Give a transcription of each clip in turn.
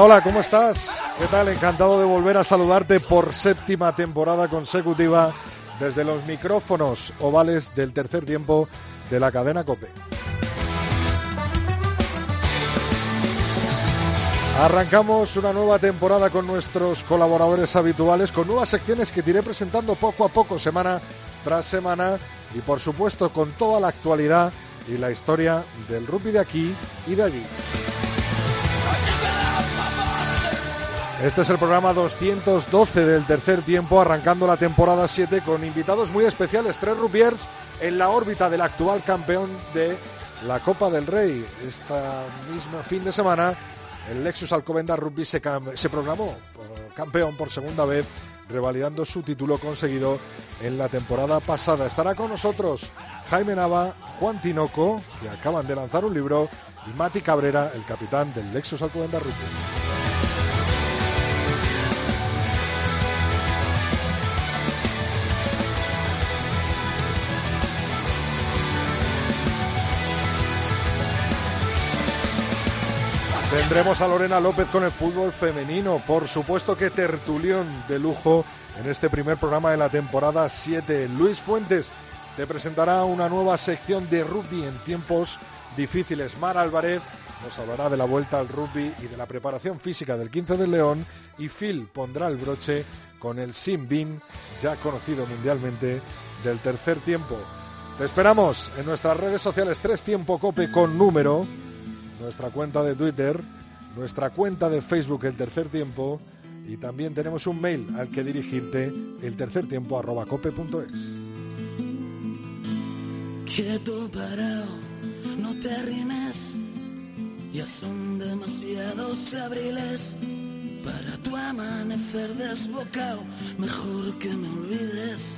Hola, ¿cómo estás? ¿Qué tal? Encantado de volver a saludarte por séptima temporada consecutiva desde los micrófonos ovales del tercer tiempo de la cadena Cope. Arrancamos una nueva temporada con nuestros colaboradores habituales, con nuevas secciones que te iré presentando poco a poco, semana tras semana, y por supuesto con toda la actualidad y la historia del rugby de aquí y de allí. Este es el programa 212 del tercer tiempo, arrancando la temporada 7 con invitados muy especiales, tres rupiers en la órbita del actual campeón de la Copa del Rey. Este mismo fin de semana, el Lexus Alcobenda Rugby se, se programó campeón por segunda vez, revalidando su título conseguido en la temporada pasada. Estará con nosotros Jaime Nava, Juan Tinoco, que acaban de lanzar un libro, y Mati Cabrera, el capitán del Lexus Alcobenda Rugby. Tendremos a Lorena López con el fútbol femenino. Por supuesto que tertulión de lujo en este primer programa de la temporada 7. Luis Fuentes te presentará una nueva sección de rugby en tiempos difíciles. Mar Álvarez nos hablará de la vuelta al rugby y de la preparación física del 15 de León. Y Phil pondrá el broche con el Sin ya conocido mundialmente, del tercer tiempo. Te esperamos en nuestras redes sociales Tres Tiempo Cope con número nuestra cuenta de Twitter, nuestra cuenta de Facebook El Tercer Tiempo y también tenemos un mail al que dirigirte, el tercer tiempo arroba Quieto parado, no te arrimes, ya son demasiados abriles. Para tu amanecer desbocado, mejor que me olvides.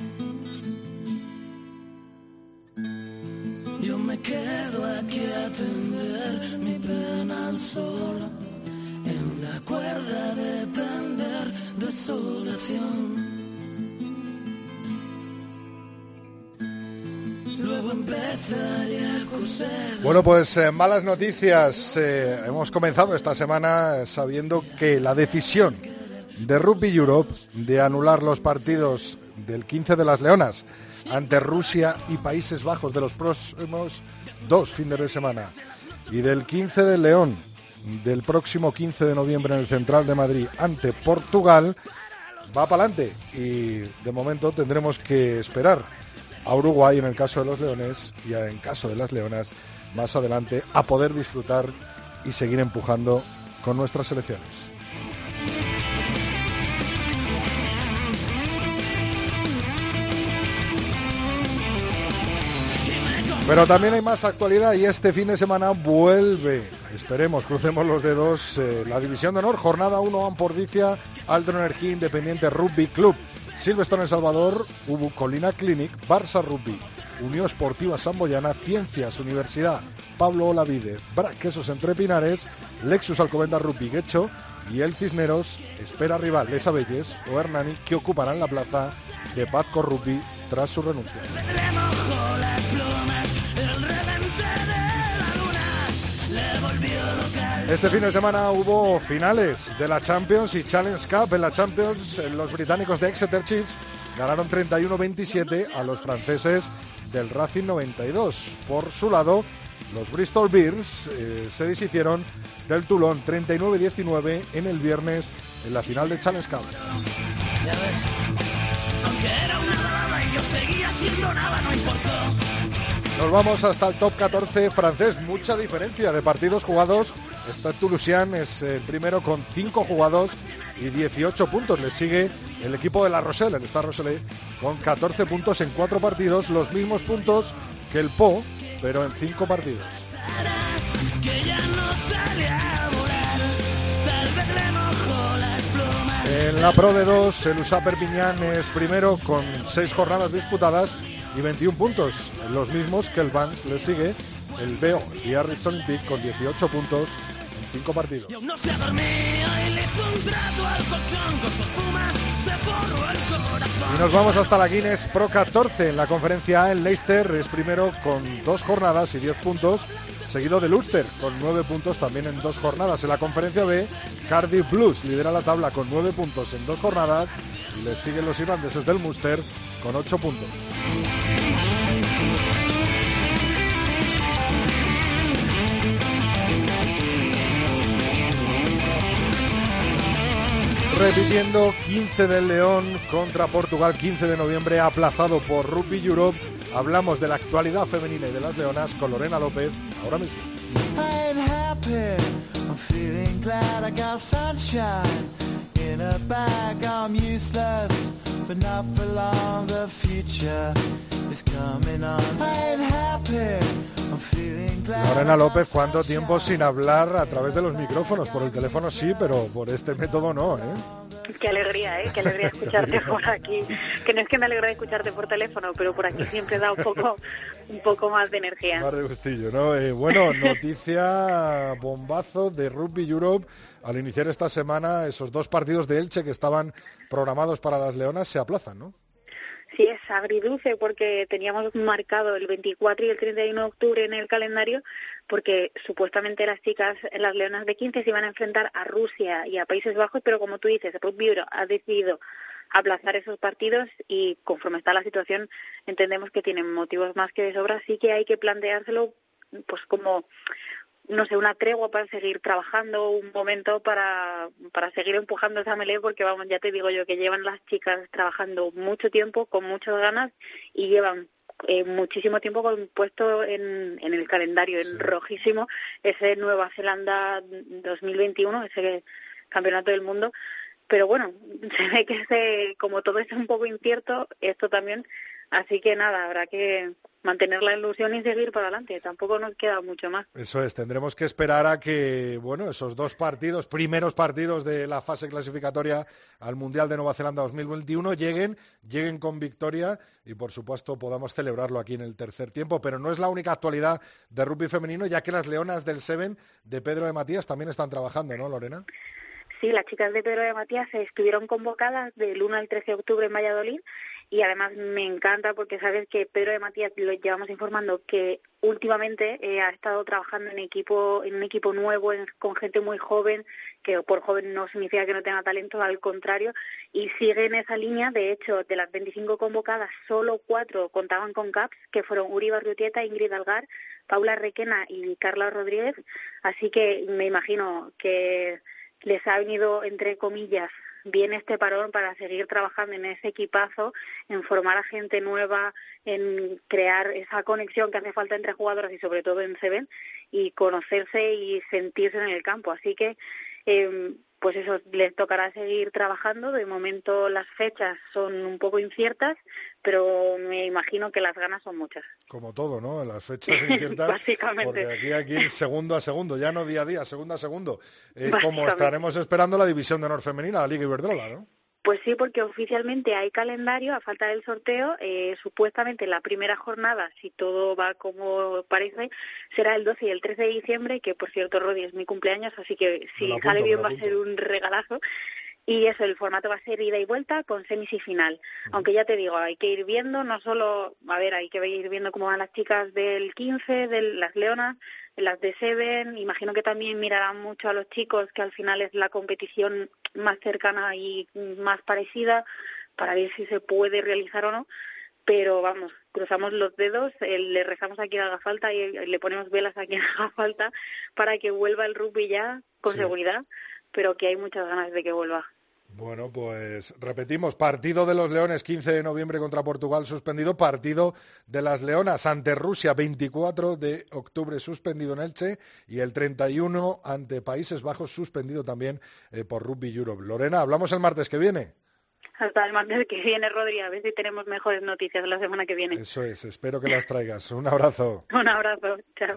Bueno, pues eh, malas noticias. Eh, hemos comenzado esta semana sabiendo que la decisión de Rugby Europe de anular los partidos del 15 de las Leonas ante Rusia y Países Bajos de los próximos dos fines de semana. Y del 15 de León, del próximo 15 de noviembre en el Central de Madrid ante Portugal, va para adelante. Y de momento tendremos que esperar a Uruguay en el caso de los Leones y en caso de las Leonas más adelante a poder disfrutar y seguir empujando con nuestras selecciones. Pero también hay más actualidad y este fin de semana vuelve, esperemos, crucemos los dedos, eh, la División de Honor, jornada 1 Ampordicia, Alto Energía Independiente Rugby Club, Silvestre en Salvador, Ubu Colina Clinic, Barça Rugby, Unión Esportiva Samboyana, Ciencias Universidad, Pablo Olavide, Quesos Entre Pinares, Lexus Alcobenda Rugby Guecho y el Cisneros espera rival Les Abelles o Hernani que ocuparán la plaza de Pazco Rugby tras su renuncia. Este fin de semana hubo finales de la Champions y Challenge Cup. En la Champions, los británicos de Exeter Chiefs ganaron 31-27 a los franceses del Racing 92. Por su lado, los Bristol Bears eh, se deshicieron del Toulon 39-19 en el viernes en la final de Challenge Cup. Nos vamos hasta el top 14 francés. Mucha diferencia de partidos jugados. Esta Toulousain es el primero con 5 jugados y 18 puntos. Le sigue el equipo de La Rochelle, el Star Rochelle, con 14 puntos en 4 partidos, los mismos puntos que el Po, pero en 5 partidos. En la Pro de 2, el USA Perpiñán es primero con 6 jornadas disputadas y 21 puntos, los mismos que el Vans le sigue el BO, el Biarritz Olympic, con 18 puntos en 5 partidos. Y nos vamos hasta la Guinness Pro 14 en la conferencia A. El Leicester es primero con 2 jornadas y 10 puntos, seguido del Ulster con 9 puntos también en 2 jornadas. En la conferencia B, Cardiff Blues lidera la tabla con 9 puntos en 2 jornadas y les siguen los irlandeses del Munster con 8 puntos. Repitiendo 15 del León contra Portugal, 15 de noviembre, aplazado por Rugby Europe. Hablamos de la actualidad femenina y de las leonas con Lorena López ahora mismo. Lorena López, ¿cuánto tiempo sin hablar a través de los micrófonos? Por el teléfono sí, pero por este método no, ¿eh? Qué alegría, ¿eh? Qué alegría escucharte por aquí. Que no es que me alegre de escucharte por teléfono, pero por aquí siempre da un poco, un poco más de energía. Más de gustillo, ¿no? Eh, bueno, noticia bombazo de Rugby Europe. Al iniciar esta semana, esos dos partidos de Elche que estaban programados para las Leonas se aplazan, ¿no? Sí, es agridulce porque teníamos marcado el 24 y el 31 de octubre en el calendario porque supuestamente las chicas, las leonas de 15 se iban a enfrentar a Rusia y a Países Bajos, pero como tú dices, el Rugby ha decidido aplazar esos partidos y conforme está la situación entendemos que tienen motivos más que de sobra, así que hay que planteárselo pues como no sé, una tregua para seguir trabajando, un momento para, para seguir empujando esa melee, porque vamos, ya te digo yo que llevan las chicas trabajando mucho tiempo, con muchas ganas, y llevan eh, muchísimo tiempo puesto en, en el calendario, en rojísimo, ese Nueva Zelanda 2021, ese campeonato del mundo. Pero bueno, se ve que ese, como todo es un poco incierto, esto también, así que nada, habrá que mantener la ilusión y seguir para adelante. Tampoco nos queda mucho más. Eso es, tendremos que esperar a que, bueno, esos dos partidos, primeros partidos de la fase clasificatoria al Mundial de Nueva Zelanda 2021 lleguen, lleguen con victoria y, por supuesto, podamos celebrarlo aquí en el tercer tiempo. Pero no es la única actualidad de rugby femenino, ya que las leonas del Seven de Pedro de Matías también están trabajando, ¿no, Lorena? Sí, las chicas de Pedro de Matías estuvieron convocadas del 1 al 13 de octubre en Valladolid y además me encanta porque sabes que Pedro de Matías lo llevamos informando que últimamente eh, ha estado trabajando en equipo en un equipo nuevo con gente muy joven que por joven no significa que no tenga talento al contrario y sigue en esa línea. De hecho de las 25 convocadas solo cuatro contaban con CAPS que fueron Uri Barriutieta, Ingrid Algar, Paula Requena y Carla Rodríguez. Así que me imagino que les ha venido, entre comillas, bien este parón para seguir trabajando en ese equipazo, en formar a gente nueva, en crear esa conexión que hace falta entre jugadoras y sobre todo en Seven y conocerse y sentirse en el campo. Así que eh, pues eso, les tocará seguir trabajando. De momento las fechas son un poco inciertas, pero me imagino que las ganas son muchas. Como todo, ¿no? Las fechas inciertas. Básicamente. Porque aquí hay que ir segundo a segundo, ya no día a día, segundo a segundo. Eh, como estaremos esperando la división de honor femenina, la Liga Iberdrola, ¿no? Pues sí, porque oficialmente hay calendario a falta del sorteo. Eh, supuestamente la primera jornada, si todo va como parece, será el 12 y el 13 de diciembre, que por cierto, Rodi, es mi cumpleaños, así que si sale bien va a ser un regalazo. Y eso, el formato va a ser ida y vuelta con semis y final. Aunque ya te digo, hay que ir viendo, no solo, a ver, hay que ir viendo cómo van las chicas del 15, de las Leonas, las de Seven. Imagino que también mirarán mucho a los chicos, que al final es la competición más cercana y más parecida, para ver si se puede realizar o no. Pero vamos, cruzamos los dedos, eh, le rezamos a quien haga falta y le ponemos velas a quien haga falta para que vuelva el rugby ya con seguridad, pero que hay muchas ganas de que vuelva. Bueno, pues repetimos, partido de los Leones 15 de noviembre contra Portugal suspendido, partido de las Leonas ante Rusia 24 de octubre suspendido en Elche y el 31 ante Países Bajos suspendido también eh, por Rugby Europe. Lorena, hablamos el martes que viene. Hasta el martes que viene, Rodri, a ver si tenemos mejores noticias la semana que viene. Eso es, espero que las traigas. Un abrazo. Un abrazo, chao.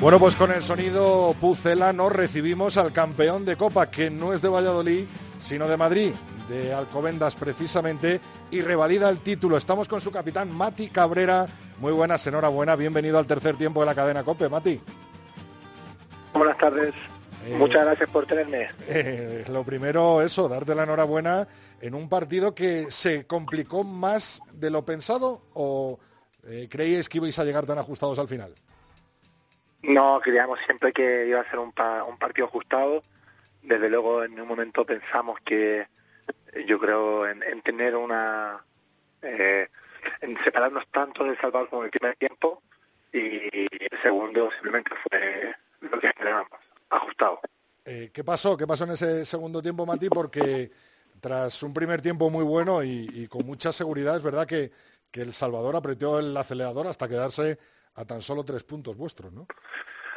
Bueno, pues con el sonido pucelano recibimos al campeón de Copa, que no es de Valladolid, sino de Madrid, de Alcobendas precisamente, y revalida el título. Estamos con su capitán, Mati Cabrera. Muy buenas, enhorabuena, bienvenido al tercer tiempo de la cadena Cope, Mati. Buenas tardes. Eh, Muchas gracias por tenerme. Eh, lo primero, eso, darte la enhorabuena en un partido que se complicó más de lo pensado o eh, creíais que ibais a llegar tan ajustados al final. No, creíamos siempre que iba a ser un, pa- un partido ajustado. Desde luego, en un momento pensamos que eh, yo creo en, en tener una. eh, en separarnos tanto del Salvador como el primer tiempo. Y el segundo simplemente fue lo que esperábamos, ajustado. Eh, ¿Qué pasó? ¿Qué pasó en ese segundo tiempo, Mati? Porque tras un primer tiempo muy bueno y, y con mucha seguridad, es verdad que, que El Salvador apretó el acelerador hasta quedarse a tan solo tres puntos vuestros, ¿no?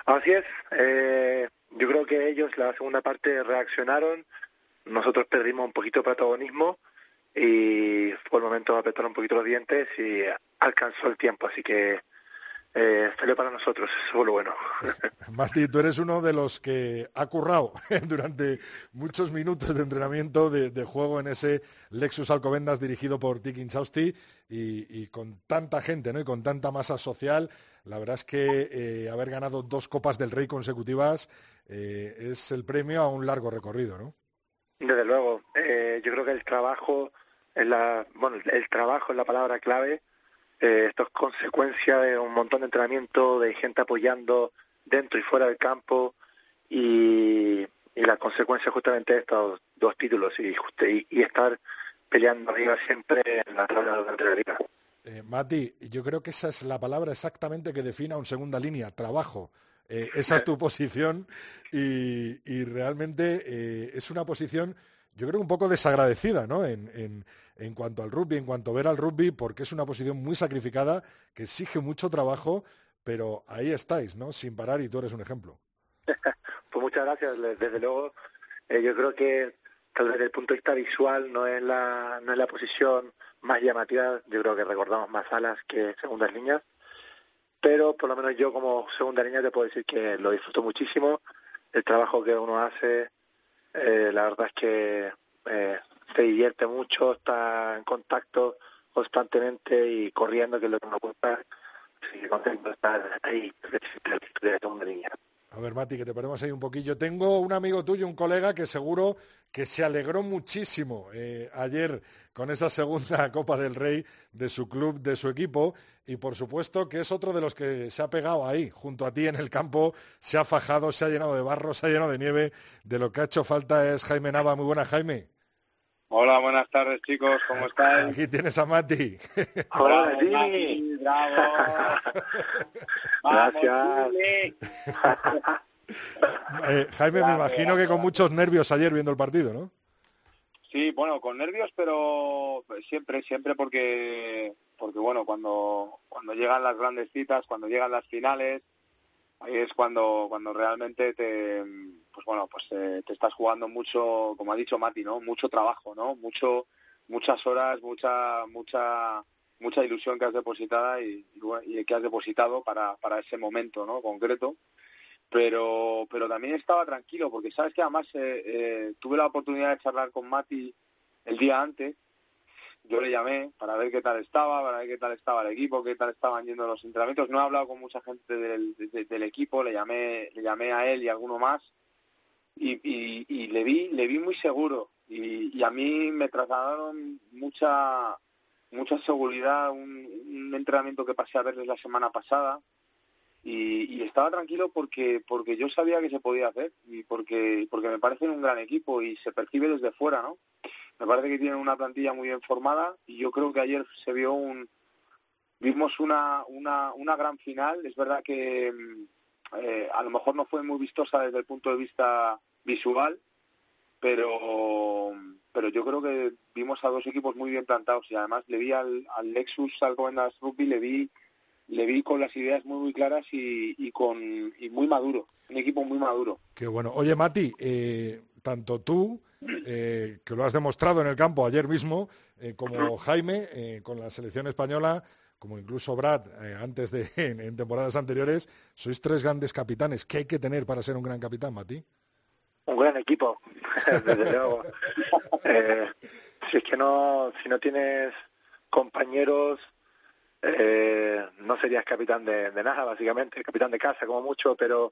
Así es. eh, yo creo que ellos la segunda parte reaccionaron. Nosotros perdimos un poquito de protagonismo y fue el momento de apretar un poquito los dientes y alcanzó el tiempo. Así que eh, salió para nosotros. Eso fue lo bueno. Mati, tú eres uno de los que ha currado durante muchos minutos de entrenamiento de, de juego en ese Lexus Alcobendas dirigido por Tiki Inchausti y, y con tanta gente ¿no? y con tanta masa social. La verdad es que eh, haber ganado dos Copas del Rey consecutivas eh, es el premio a un largo recorrido, ¿no? Desde luego. eh, yo creo que el trabajo es la, bueno, el trabajo es la palabra clave. Eh, esto es consecuencia de un montón de entrenamiento, de gente apoyando dentro y fuera del campo y, y la consecuencia justamente de estos dos títulos y, juste- y, y estar peleando arriba siempre en la tabla durante la liga. Eh, Mati, yo creo que esa es la palabra exactamente que define a un segunda línea, trabajo. Eh, esa es tu posición y, y realmente eh, es una posición, yo creo, un poco desagradecida, ¿no? En, en- en cuanto al rugby, en cuanto a ver al rugby, porque es una posición muy sacrificada, que exige mucho trabajo, pero ahí estáis, ¿no? Sin parar y tú eres un ejemplo. Pues muchas gracias. Desde luego, eh, yo creo que tal desde el punto de vista visual no es la no es la posición más llamativa. Yo creo que recordamos más alas que segundas líneas. Pero por lo menos yo como segunda línea te puedo decir que lo disfruto muchísimo. El trabajo que uno hace, eh, la verdad es que eh, se divierte mucho, está en contacto constantemente y corriendo, que es lo que me gusta. Así que contento de estar ahí, de la segunda línea. A ver, Mati, que te perdemos ahí un poquillo. Tengo un amigo tuyo, un colega, que seguro que se alegró muchísimo eh, ayer con esa segunda Copa del Rey de su club, de su equipo, y por supuesto que es otro de los que se ha pegado ahí, junto a ti en el campo, se ha fajado, se ha llenado de barro, se ha llenado de nieve. De lo que ha hecho falta es Jaime Nava. Muy buena, Jaime. Hola, buenas tardes chicos, ¿cómo estáis? Aquí tienes a Mati. Hola. Mati, bravo. Gracias. Vamos. Eh, Jaime, me imagino que con muchos nervios ayer viendo el partido, ¿no? Sí, bueno, con nervios, pero siempre, siempre porque, porque bueno, cuando, cuando llegan las grandes citas, cuando llegan las finales, ahí es cuando, cuando realmente te, pues bueno, pues eh, te estás jugando mucho, como ha dicho Mati, ¿no? Mucho trabajo, ¿no? Mucho, muchas horas, mucha, mucha, mucha ilusión que has depositada y, que has depositado para, para ese momento, ¿no? Concreto pero pero también estaba tranquilo porque sabes que además eh, eh, tuve la oportunidad de charlar con Mati el día antes. Yo le llamé para ver qué tal estaba para ver qué tal estaba el equipo qué tal estaban yendo los entrenamientos. No he hablado con mucha gente del, de- del equipo le llamé le llamé a él y a alguno más. Y, y, le vi le vi muy seguro. Y, y, a mí me trasladaron mucha mucha seguridad un, un entrenamiento que pasé a verles la semana pasada y, y, estaba tranquilo porque porque yo sabía que se podía hacer y porque porque me parecen un gran equipo y se percibe desde fuera no me parece que tienen una plantilla muy bien formada y yo creo que ayer se vio un vimos una una una gran final. Es verdad que eh, a lo mejor no fue muy vistosa desde el punto de vista visual pero pero yo creo que vimos a dos equipos muy bien plantados y además le vi al, al Lexus Alcobendas Rugby le vi le vi con las ideas muy muy claras y, y con y muy maduro, un equipo muy maduro. Qué bueno. Oye, Mati, eh, tanto tú, eh, que lo has demostrado en el campo ayer mismo, eh, como Jaime, eh, con la selección española, como incluso Brad, eh, antes de en, en, temporadas anteriores, sois tres grandes capitanes. ¿Qué hay que tener para ser un gran capitán, Mati? Un gran equipo, desde luego. Si es que no, si no tienes compañeros eh, no serías capitán de, de, nada, básicamente, capitán de casa como mucho, pero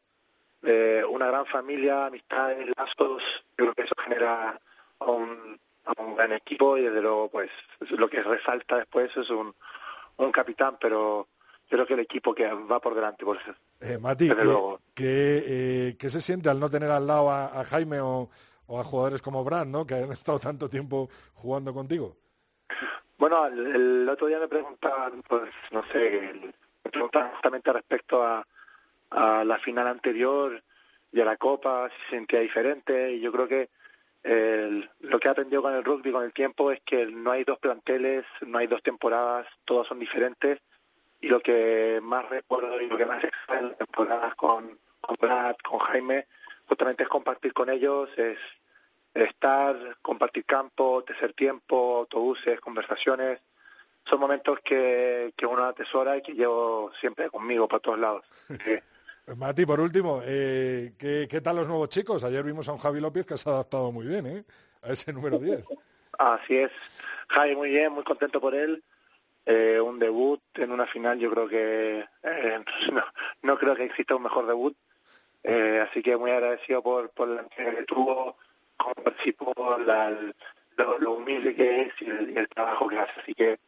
eh, una gran familia, amistades, lazos, yo creo que eso genera a un, a un gran equipo y desde luego pues lo que resalta después es un, un capitán, pero yo creo que el equipo que va por delante, por eso. Eh, Mati, ¿qué, ¿qué, eh, ¿qué, se siente al no tener al lado a, a Jaime o, o, a jugadores como Brad, ¿no? que han estado tanto tiempo jugando contigo? Bueno, el, otro día me preguntaban, pues, no sé, me preguntaban justamente respecto a, a la final anterior y a la Copa, si se sentía diferente, y yo creo que el, lo que he aprendido con el rugby con el tiempo es que no hay dos planteles, no hay dos temporadas, todas son diferentes, y lo que más recuerdo y lo que más extrae en las temporadas con, con Brad, con Jaime, justamente es compartir con ellos, es estar, compartir campo, tercer tiempo, autobuses, conversaciones, son momentos que, que uno atesora y que llevo siempre conmigo para todos lados. Mati, por último, eh, ¿qué, ¿qué, tal los nuevos chicos? Ayer vimos a un Javi López que se ha adaptado muy bien ¿eh? a ese número 10. Así es. Javi, muy bien, muy contento por él. Eh, un debut en una final, yo creo que eh, no, no creo que exista un mejor debut. Eh, así que muy agradecido por, por la que tuvo, cómo participó, la, lo, lo, humilde que es y el, y el, trabajo que hace. Así que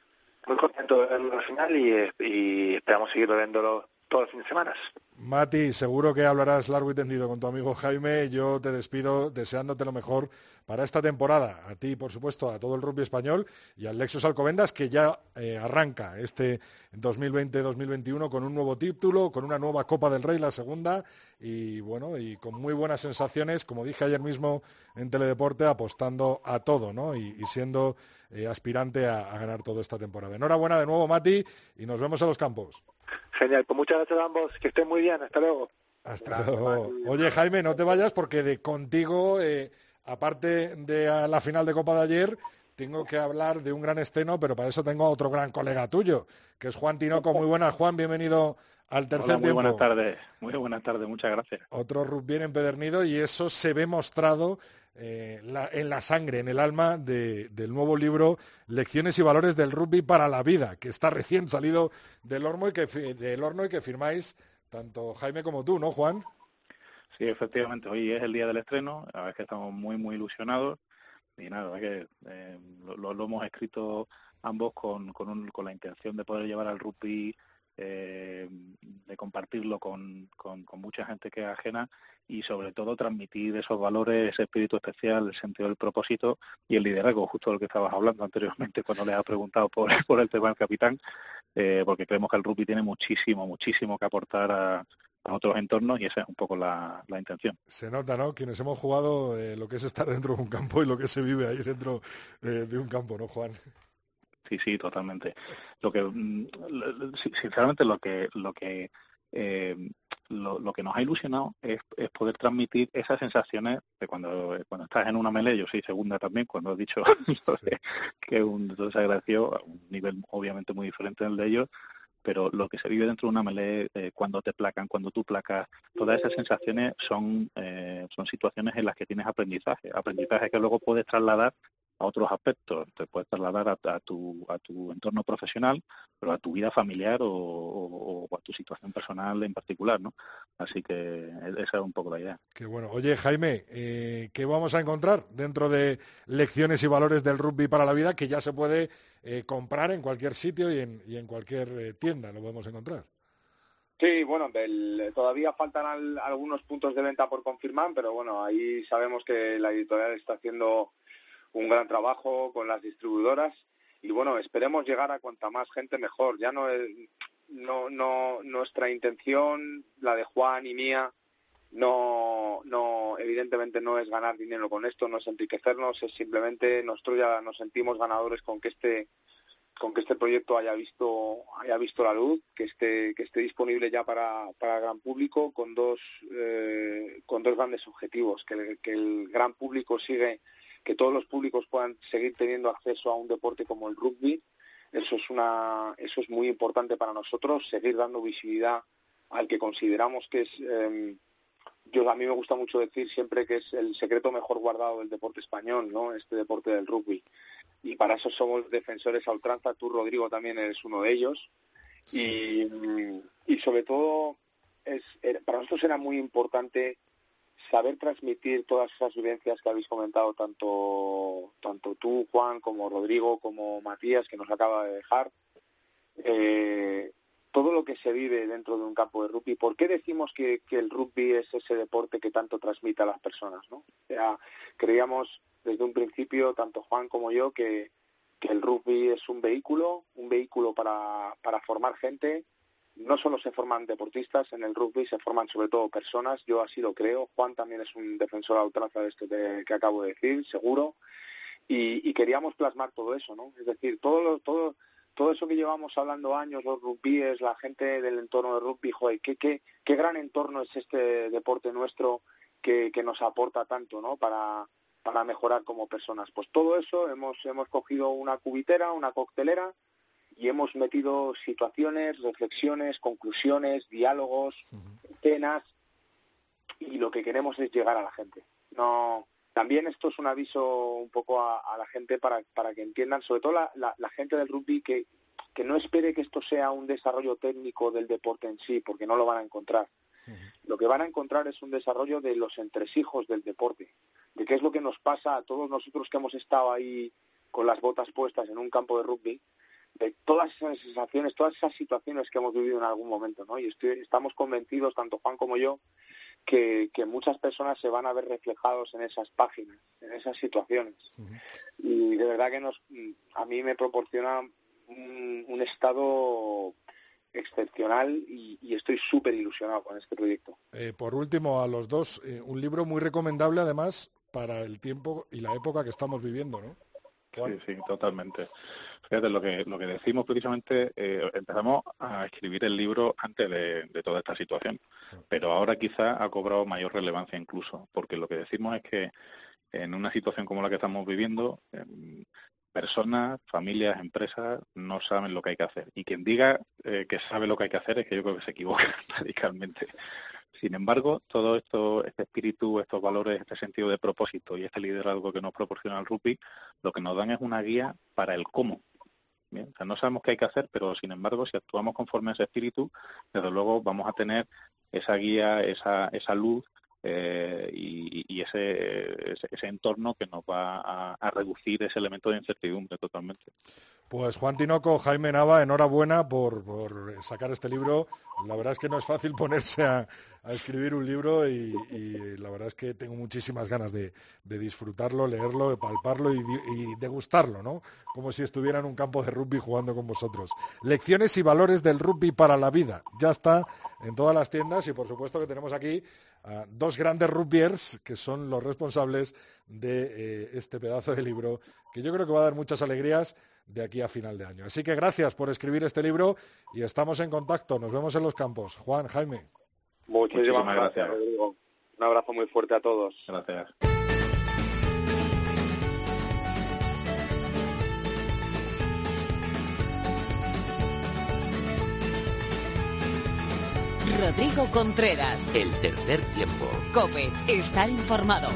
muy contento de verlo al final y, y esperamos seguir viéndolo todos los fines de semana. Mati, seguro que hablarás largo y tendido con tu amigo Jaime. Yo te despido deseándote lo mejor para esta temporada. A ti, por supuesto, a todo el rugby español y al Lexus Alcobendas, que ya eh, arranca este 2020-2021 con un nuevo título, con una nueva Copa del Rey, la segunda, y bueno, y con muy buenas sensaciones, como dije ayer mismo en Teledeporte, apostando a todo, ¿no? Y, siendo eh, aspirante a, a ganar toda esta temporada. Enhorabuena de nuevo, Mati, y nos vemos en los campos. Genial, pues muchas gracias a ambos, que estén muy bien, hasta luego. Hasta luego. Oye, Jaime, no te vayas porque de contigo, eh, aparte de la final de Copa de ayer, tengo que hablar de un gran estreno, pero para eso tengo a otro gran colega tuyo, que es Juan Tinoco. Muy buenas, Juan, bienvenido al tercer Hola, muy tiempo. buenas tardes, muy buenas tardes, muchas gracias. Otro rugby empedernido y eso se ve mostrado eh, la, en la sangre, en el alma de, del nuevo libro Lecciones y valores del rugby para la vida, que está recién salido del horno y que, del horno y que firmáis tanto Jaime como tú, ¿no, Juan? Sí, efectivamente, hoy es el día del estreno, verdad es que estamos muy, muy ilusionados y nada, que eh, lo, hemos escrito ambos con, con, un, con, la intención de poder llevar al rugby, eh, de compartirlo con, con, mucha gente que es ajena y sobre todo transmitir esos valores, ese espíritu especial, el sentido del propósito y el liderazgo, justo de lo que estabas hablando anteriormente cuando les has preguntado por, por el tema del capitán, eh, porque creemos que el rugby tiene muchísimo, muchísimo que aportar a, a otros entornos y esa es un poco la, la intención. Se nota, ¿no? Quienes hemos jugado eh, lo que es estar dentro de un campo y lo que se vive ahí dentro eh, de un campo, ¿no, Juan? Sí, sí, totalmente. Lo que, sinceramente, lo que, lo que, eh, lo, lo, que nos ha ilusionado es, es, poder transmitir esas sensaciones de cuando, cuando estás en una melee, yo soy segunda también, cuando has dicho sí. que un desagracio, a un nivel obviamente muy diferente del de ellos, pero lo que se vive dentro de una melee, eh, cuando te placan, cuando tú placas, todas esas sensaciones son, eh, son situaciones en las que tienes aprendizaje, aprendizaje que luego puedes trasladar a otros aspectos, te puedes trasladar a, tu, a tu entorno profesional, pero a tu vida familiar o, a tu situación personal en particular, ¿no? Así que esa es un poco la idea. Qué bueno. Oye, Jaime, eh, ¿qué vamos a encontrar dentro de lecciones y valores del rugby para la vida que ya se puede eh, comprar en cualquier sitio y en, y en cualquier eh, tienda? Lo podemos encontrar. Sí, bueno, todavía faltan algunos puntos de venta por confirmar, pero bueno, ahí sabemos que la editorial está haciendo un gran trabajo con las distribuidoras y bueno, esperemos llegar a cuanta más gente mejor. Ya no es, no, no, nuestra intención, la de Juan y mía, no, no, evidentemente no es ganar dinero con esto, no es enriquecernos, es simplemente nosotros ya nos sentimos ganadores con que este con que este proyecto haya visto haya visto la luz, que esté que esté disponible ya para, para el gran público con dos eh, con dos grandes objetivos, que, que el gran público sigue, que todos los públicos puedan seguir teniendo acceso a un deporte como el rugby. Eso es una eso es muy importante para nosotros, seguir dando visibilidad al que consideramos que es em, yo a mí me gusta mucho decir siempre que es el secreto mejor guardado del deporte español, ¿no? Este deporte del rugby y para eso somos defensores a ultranza. Tú, Rodrigo, también eres uno de ellos. Y, y sobre todo, es, para nosotros era muy importante saber transmitir todas esas vivencias que habéis comentado, tanto, tanto tú, Juan, como Rodrigo, como Matías, que nos acaba de dejar. Eh, todo lo que se vive dentro de un campo de rugby. ¿Por qué decimos que, que el rugby es ese deporte que tanto transmite a las personas? ¿no? O sea, creíamos desde un principio, tanto Juan como yo, que, el rugby es un vehículo, un vehículo para, para formar gente. No solo se forman deportistas en el rugby, se forman sobre todo personas. Yo así lo creo. Juan también es un defensor a ultranza de esto que, acabo de decir, seguro. Y, queríamos plasmar todo eso, ¿no? Es decir, todo, todo, todo eso que llevamos hablando años, los rugbyes, la gente del entorno de rugby, joder, qué, qué, qué gran entorno es este deporte nuestro que, que nos aporta tanto, ¿no? Para, para mejorar como personas. Pues todo eso hemos, hemos cogido una cubitera, una coctelera y hemos metido situaciones, reflexiones, conclusiones, diálogos, escenas y lo que queremos es llegar a la gente. No, también esto es un aviso un poco a, la gente para, para que entiendan, sobre todo la, la, gente del rugby, que, que no espere que esto sea un desarrollo técnico del deporte en sí, porque no lo van a encontrar. Lo que van a encontrar es un desarrollo de los entresijos del deporte de qué es lo que nos pasa a todos nosotros que hemos estado ahí con las botas puestas en un campo de rugby, de todas esas sensaciones, todas esas situaciones que hemos vivido en algún momento, ¿no? Y estamos convencidos, tanto Juan como yo, que, muchas personas se van a ver reflejados en esas páginas, en esas situaciones. Y de verdad que nos, a mí me proporciona un, estado excepcional y, estoy súper ilusionado con este proyecto. Eh, por último, a los dos, eh, un libro muy recomendable además para el tiempo y la época que estamos viviendo, ¿no? Sí, sí, totalmente. Fíjate, lo que, lo que decimos precisamente, eh, empezamos a escribir el libro antes de, toda esta situación, pero ahora quizá ha cobrado mayor relevancia incluso, porque lo que decimos es que en una situación como la que estamos viviendo, em, personas, familias, empresas no saben lo que hay que hacer. Y quien diga eh, que sabe lo que hay que hacer es que yo creo que se equivoca radicalmente. Sin embargo, todo esto, este espíritu, estos valores, este sentido de propósito y este liderazgo que nos proporciona el rugby, lo que nos dan es una guía para el cómo. No sabemos qué hay que hacer, pero sin embargo, si actuamos conforme a ese espíritu, desde luego vamos a tener esa guía, esa, esa luz eh, y, ese, ese, entorno que nos va a, reducir ese elemento de incertidumbre totalmente. Pues Juan Tinoco, Jaime Nava, enhorabuena por, sacar este libro. La verdad es que no es fácil ponerse a, escribir un libro y, la verdad es que tengo muchísimas ganas de, disfrutarlo, leerlo, de palparlo y, y, degustarlo, ¿no? Como si estuviera en un campo de rugby jugando con vosotros. Lecciones y valores del rugby para la vida. Ya está en todas las tiendas y por supuesto que tenemos aquí a dos grandes rugbyers que son los responsables de eh, este pedazo de libro que yo creo que va a dar muchas alegrías de aquí a final de año. Así que gracias por escribir este libro y estamos en contacto. Nos vemos en los campos. Juan, Jaime. Muchísimas, gracias, Rodrigo. Un abrazo muy fuerte a todos. Gracias. Rodrigo Contreras. El tercer tiempo. Cope, estar informado.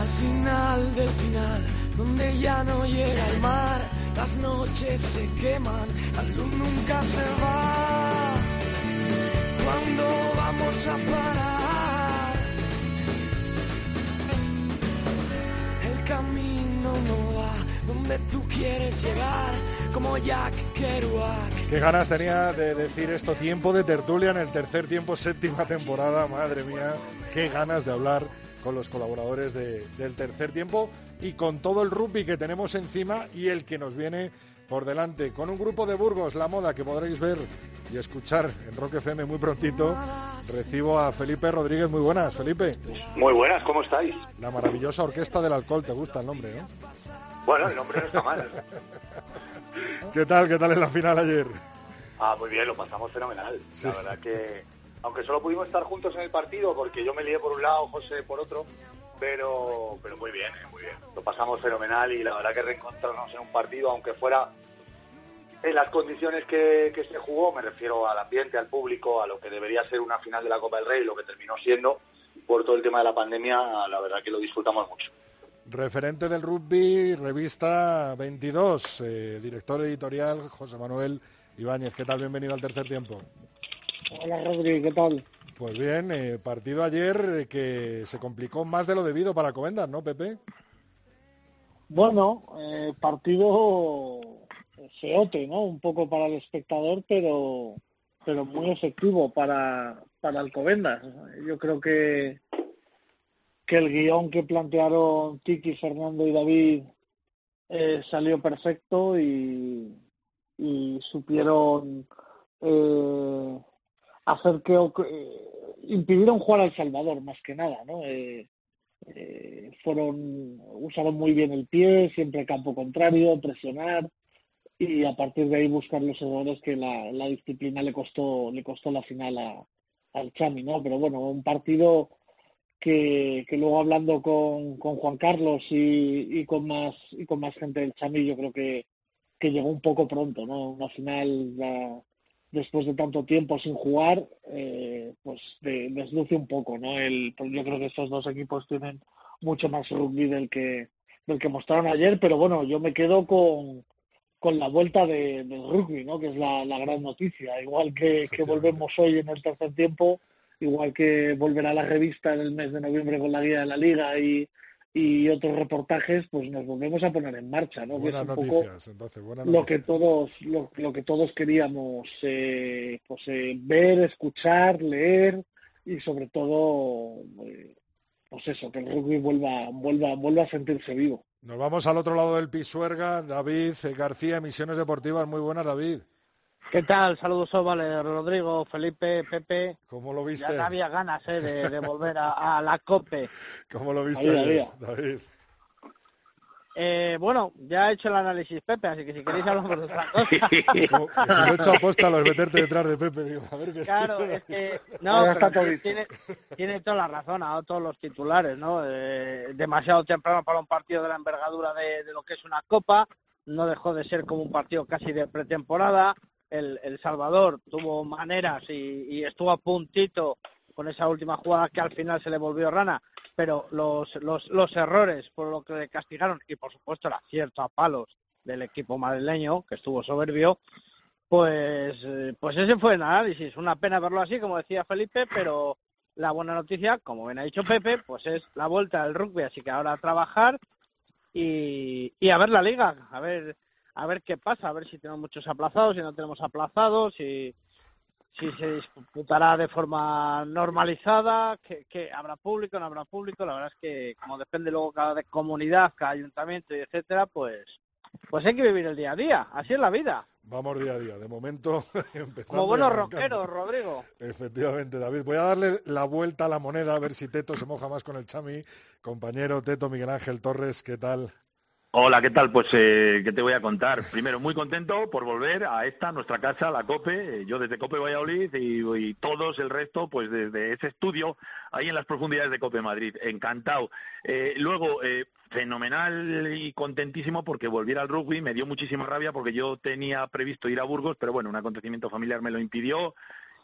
Al final del final, donde ya no llega el mar, las noches se queman, la luz nunca se va. ¿Cuándo vamos a parar? El camino no va donde tú quieres llegar, como Jack Kerouac. Qué ganas tenía de decir esto, tiempo de tertulia en el tercer tiempo, séptima temporada, madre mía, qué ganas de hablar con los colaboradores de- del tercer tiempo y con todo el rugby que tenemos encima y el que nos viene por delante. Con un grupo de Burgos, La Moda, que podréis ver y escuchar en Rock FM muy prontito, recibo a Felipe Rodríguez. Muy buenas, Felipe. Muy buenas, ¿cómo estáis? La maravillosa Orquesta del Alcohol, ¿te gusta el nombre, no? Bueno, el nombre no está mal. ¿Qué tal, qué tal en la final ayer? Ah, muy bien, lo pasamos fenomenal. La verdad que, aunque solo pudimos estar juntos en el partido, porque yo me lié por un lado, José por otro, pero, pero muy bien, eh, muy bien. Lo pasamos fenomenal y la verdad que reencontrarnos en un partido, aunque fuera en las condiciones que, que se jugó, me refiero al ambiente, al público, a lo que debería ser una final de la Copa del Rey, lo que terminó siendo, por todo el tema de la pandemia, la verdad que lo disfrutamos mucho. Referente del rugby, revista 22, eh, director editorial José Manuel Ibáñez. ¿Qué tal? Bienvenido al tercer tiempo. Hola Rodri, ¿qué tal? Pues bien, eh, partido ayer eh, que se complicó más de lo debido para Covendas, ¿no, Pepe? Bueno, eh, partido seote, ¿no? Un poco para el espectador, pero pero muy efectivo para, para Alcobendas. Yo creo que, que el guion que plantearon Tiki, Fernando y David eh, salió perfecto y, supieron eh, hacer que eh, impidieron jugar al Salvador más que nada, ¿no? Eh, eh, fueron usaron muy bien el pie, siempre campo contrario, presionar y a partir de ahí buscar los errores que la, la disciplina le costó le costó la final a, al Chami, ¿no? Pero bueno, un partido que, que luego hablando con, con Juan Carlos y, y con más y con más gente del Chami yo creo que, que llegó un poco pronto, ¿no? Una final ya después de tanto tiempo sin jugar, eh, pues de- desluce un poco, ¿no? El, pues yo creo que estos dos equipos tienen mucho más rugby del que del que mostraron ayer, pero bueno, yo me quedo con, con la vuelta de, del rugby, ¿no? Que es la, la gran noticia. Igual que, que volvemos hoy en el tercer tiempo, igual que volverá la revista en el mes de noviembre con la guía de la liga y, y otros reportajes, pues nos volvemos a poner en marcha, ¿no? Que es Buenas un poco entonces, buenas lo que todos lo, lo que todos queríamos eh, pues eh, ver escuchar leer y sobre todo eh, pues eso que el rugby vuelva vuelva vuelva a sentirse vivo Nos vamos al otro lado del Pisuerga. David García, Misiones Deportivas. Muy buenas, David. ¿Qué tal? Saludos, Óvale, Rodrigo, Felipe, Pepe. ¿Cómo lo viste? Ya había ganas eh, de, de volver a, a la COPE. ¿Cómo lo viste había. David? Eh, bueno, ya he hecho el análisis Pepe, así que si queréis hablamos de otra cosa. Como que si lo he hecho aposta lo de meterte detrás de Pepe. Digo, a ver qué Claro, es que no, pero dicho. tiene, tiene toda la razón, a todos los titulares, ¿no? Eh, demasiado temprano para un partido de la envergadura de, de lo que es una copa, no dejó de ser como un partido casi de pretemporada. El, el Salvador tuvo maneras y, y estuvo a puntito con esa última jugada que al final se le volvió rana, pero los, los, los errores por lo que le castigaron y por supuesto el acierto a palos del equipo madrileño, que estuvo soberbio, pues, eh, pues ese fue el análisis. Una pena verlo así, como decía Felipe, pero la buena noticia, como bien ha dicho Pepe, pues es la vuelta del rugby, así que ahora a trabajar y, y a ver la liga, a ver a ver qué pasa, a ver si tenemos muchos aplazados, si no tenemos aplazados, si, si se disputará de forma normalizada, que, que habrá público, no habrá público, la verdad es que como depende luego cada de- comunidad, cada ayuntamiento y etcétera, pues pues hay que vivir el día a día, así es la vida. Vamos día a día. De momento, empezando. Como buenos rockeros, Rodrigo. Efectivamente, David. Voy a darle la vuelta a la moneda a ver si Teto se moja más con el Chami. Compañero Teto, Miguel Ángel Torres, ¿qué tal? Hola, ¿qué tal? Pues, eh, ¿qué te voy a contar? Primero, muy contento por volver a esta, nuestra casa, la COPE. Eh, Yo desde COPE Valladolid y, y todos el resto, pues desde ese estudio, ahí en las profundidades de COPE Madrid. Encantado. Eh, luego, eh, fenomenal y contentísimo porque volviera al rugby. Me dio muchísima rabia porque yo tenía previsto ir a Burgos, pero bueno, un acontecimiento familiar me lo impidió.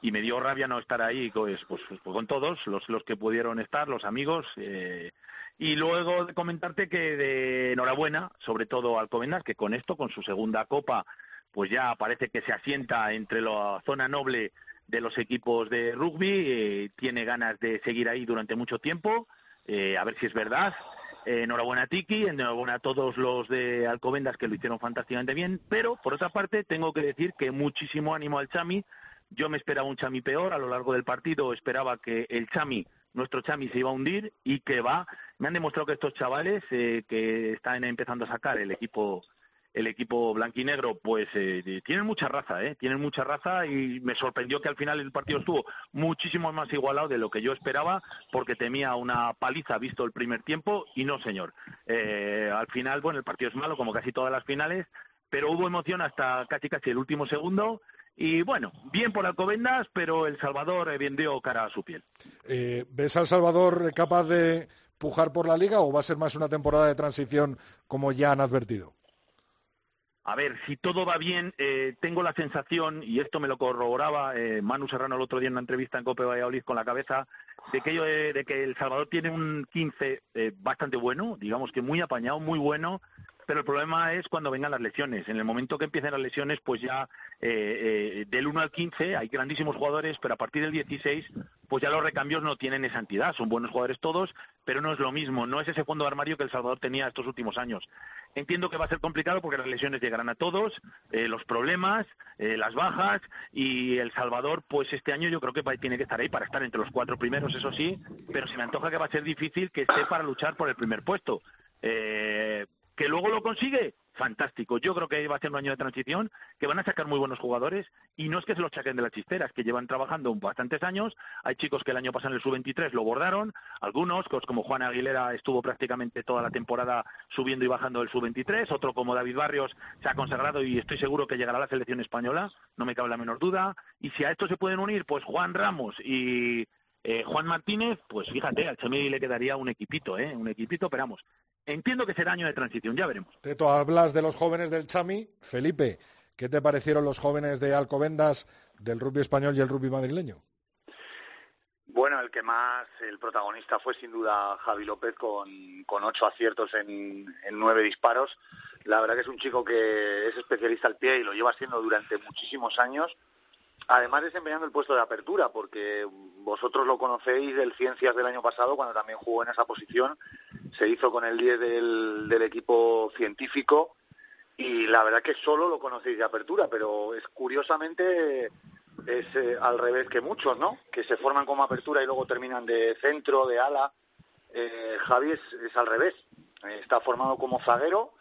Y me dio rabia no estar ahí pues, pues, pues con todos los, los que pudieron estar, los amigos. Eh, y luego comentarte que de enhorabuena, sobre todo al Alcobendas, que con esto, con su segunda copa, pues ya parece que se asienta entre la zona noble de los equipos de rugby, eh, tiene ganas de seguir ahí durante mucho tiempo, eh, a ver si es verdad. enhorabuena a Tiki, enhorabuena a todos los de Alcobendas que lo hicieron fantásticamente bien, pero por otra parte tengo que decir que muchísimo ánimo al Chami, yo me esperaba un Chami peor, a lo largo del partido esperaba que el Chami, nuestro Chami, se iba a hundir y que va. Me han demostrado que estos chavales eh, que están empezando a sacar el equipo el equipo blanquinegro, pues eh, tienen mucha raza, ¿eh? Tienen mucha raza y me sorprendió que al final el partido estuvo muchísimo más igualado de lo que yo esperaba, porque temía una paliza visto el primer tiempo y no, señor. Eh, al final, bueno, el partido es malo, como casi todas las finales, pero hubo emoción hasta casi casi el último segundo y bueno, bien por Alcobendas, pero El Salvador eh, vendió cara a su piel. Eh, ¿Ves al Salvador capaz de pujar por la liga o va a ser más una temporada de transición como ya han advertido? A ver, si todo va bien, eh, tengo la sensación, y esto me lo corroboraba Manu Serrano el otro día en una entrevista en Cope Valladolid con la cabeza, de que, de que El Salvador tiene un 15 bastante bueno, digamos que muy apañado, muy bueno, pero el problema es cuando vengan las lesiones. En el momento que empiecen las lesiones, pues ya eh, eh, del 1 al 15 hay grandísimos jugadores, pero a partir del 16, pues ya los recambios no tienen esa entidad. Son buenos jugadores todos, pero no es lo mismo. No es ese fondo de armario que El Salvador tenía estos últimos años. Entiendo que va a ser complicado porque las lesiones llegarán a todos, eh, los problemas, las bajas, y El Salvador, pues este año yo creo que tiene que estar ahí para estar entre los cuatro primeros, eso sí, pero se me antoja que va a ser difícil que esté para luchar por el primer puesto. Eh, que luego lo consigue, fantástico. Yo creo que va a ser un año de transición, que van a sacar muy buenos jugadores y no es que se los saquen de las chisteras, que llevan trabajando bastantes años. Hay chicos que el año pasado en el sub-23 lo bordaron, algunos, como Juan Aguilera estuvo prácticamente toda la temporada subiendo y bajando del sub-23, otro como David Barrios se ha consagrado y estoy seguro que llegará a la selección española, no me cabe la menor duda. Y si a esto se pueden unir, pues Juan Ramos y eh, Juan Martínez, pues fíjate, al Chemi le quedaría un equipito, ¿eh? Un equipito, pero vamos, Entiendo que será año de transición, ya veremos. Teto, hablas de los jóvenes del Chami. Felipe, ¿qué te parecieron los jóvenes de Alcobendas, del rugby español y el rugby madrileño? Bueno, el que más, el protagonista fue sin duda Javi López con, ocho aciertos en, en, nueve disparos. La verdad que es un chico que es especialista al pie y lo lleva siendo durante muchísimos años. Además desempeñando el puesto de apertura, porque vosotros lo conocéis del Ciencias del año pasado, cuando también jugó en esa posición, se hizo con el 10 del, equipo científico y la verdad que solo lo conocéis de apertura, pero es curiosamente es eh, al revés que muchos, ¿no? Que se forman como apertura y luego terminan de centro, de ala. Eh, Javi es, es, al revés, está formado como zaguero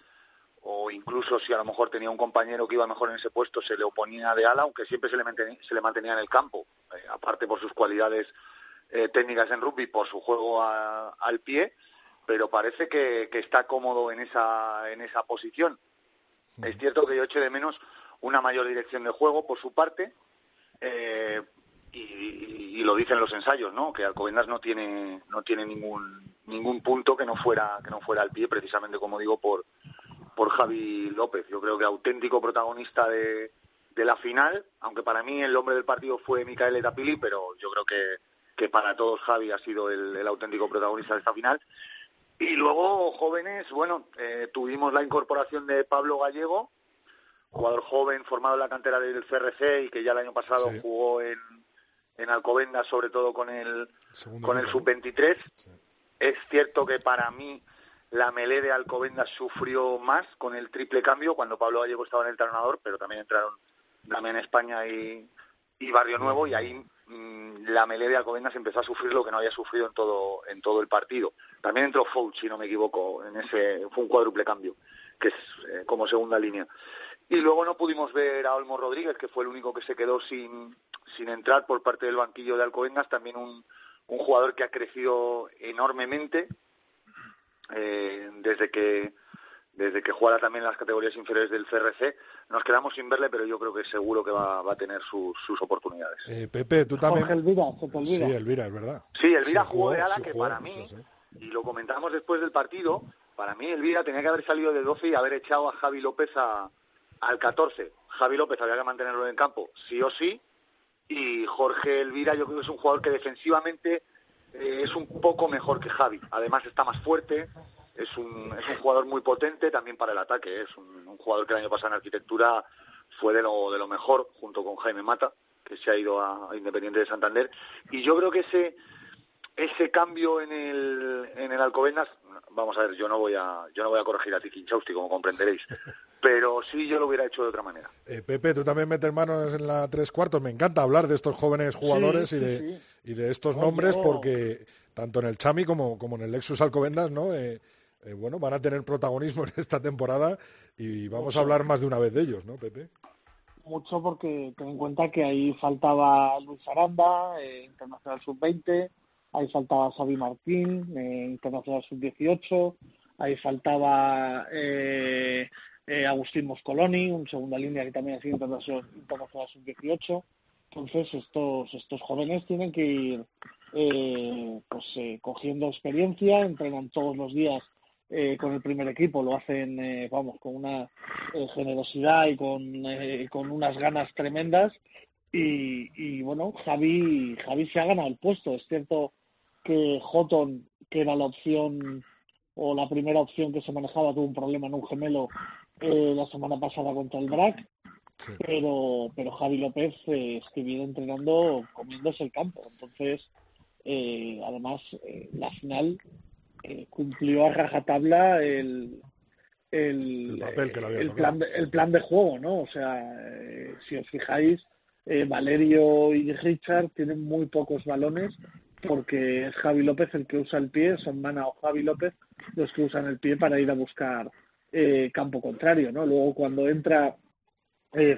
o incluso si a lo mejor tenía un compañero que iba mejor en ese puesto se le oponía de ala, aunque siempre se le mantenía, se le mantenía en el campo, eh, aparte por sus cualidades eh, técnicas en rugby, por su juego al pie, pero parece que, está cómodo en esa, en esa posición. Es cierto que yo eché de menos una mayor dirección de juego por su parte, eh, y, y, lo dicen los ensayos, ¿no? Que Alcobendas no tiene no tiene ningún ningún punto que no fuera que no fuera al pie, precisamente como digo por por Javi López. Yo creo que auténtico protagonista de, de la final, aunque para mí el hombre del partido fue Micael Etapili, pero yo creo que, que para todos Javi ha sido el, auténtico protagonista de esta final. Y luego, jóvenes, bueno, eh, tuvimos la incorporación de Pablo Gallego, jugador joven formado en la cantera del CRC y que ya el año pasado jugó en, en Alcobendas, sobre todo con el, con el sub-23. Es cierto que para mí la melé de Alcobendas sufrió más con el triple cambio cuando Pablo Gallego estaba en el entrenador, pero también entraron Damián España y, Barrio Nuevo y ahí mm, la melé de Alcobendas empezó a sufrir lo que no había sufrido en todo en todo el partido. También entró Foul, si no me equivoco, en ese fue un cuádruple cambio, que es eh, como segunda línea. Y luego no pudimos ver a Olmo Rodríguez, que fue el único que se quedó sin, sin entrar por parte del banquillo de Alcobendas, también un jugador que ha crecido enormemente, eh, desde que desde que jugara también las categorías inferiores del CRC. Nos quedamos sin verle, pero yo creo que seguro que va, a tener sus, oportunidades. Eh, Pepe, tú también. Elvira, Sí, Elvira, es verdad. Sí, Elvira jugó, de ala, que para mí, y lo comentamos después del partido, para mí Elvira tenía que haber salido de 12 y haber echado a Javi López a, al 14. Javi López había que mantenerlo en campo, sí o sí, y Jorge Elvira yo creo que es un jugador que defensivamente eh, es un poco mejor que Javi. Además está más fuerte, es un, es un jugador muy potente también para el ataque. Es un, jugador que el año pasado en arquitectura fue de lo, de lo mejor junto con Jaime Mata, que se ha ido a, Independiente de Santander. Y yo creo que ese, ese cambio en el, en el Alcobendas, vamos a ver, yo no voy a, yo no voy a corregir a ti, Kinchausti, como comprenderéis, pero sí yo lo hubiera hecho de otra manera. Eh, Pepe, tú también metes manos en la tres cuartos. Me encanta hablar de estos jóvenes jugadores y, de, y de estos nombres porque tanto en el Chami como, como en el Lexus Alcobendas, ¿no? Eh, eh, bueno, van a tener protagonismo en esta temporada y vamos a hablar más de una vez de ellos, ¿no, Pepe? Mucho porque ten en cuenta que ahí faltaba Luis Aranda, eh, internacional sub-20, ahí faltaba Xavi Martín, internacional sub-18, ahí faltaba Agustín Moscoloni, un segunda línea que también ha sido internacional, internacional sub-18. Entonces estos, estos jóvenes tienen que ir pues cogiendo experiencia, entrenan todos los días eh, con el primer equipo, lo hacen, eh, vamos, con una eh, generosidad y con, con unas ganas tremendas. Y, bueno, Javi, Javi se ha ganado el puesto. Es cierto que Houghton, que era la opción o la primera opción que se manejaba, tuvo un problema en un gemelo la semana pasada contra el BRAC. Pero, pero Javi López eh, viene entrenando comiéndose el campo. Entonces, además, la final eh, cumplió a rajatabla el, el, el, plan de, el plan de juego, ¿no? O sea, eh, si os fijáis, eh, Valerio y Richard tienen muy pocos balones porque es Javi López el que usa el pie, son Mana o Javi López los que usan el pie para ir a buscar campo contrario, ¿no? Luego cuando entra eh,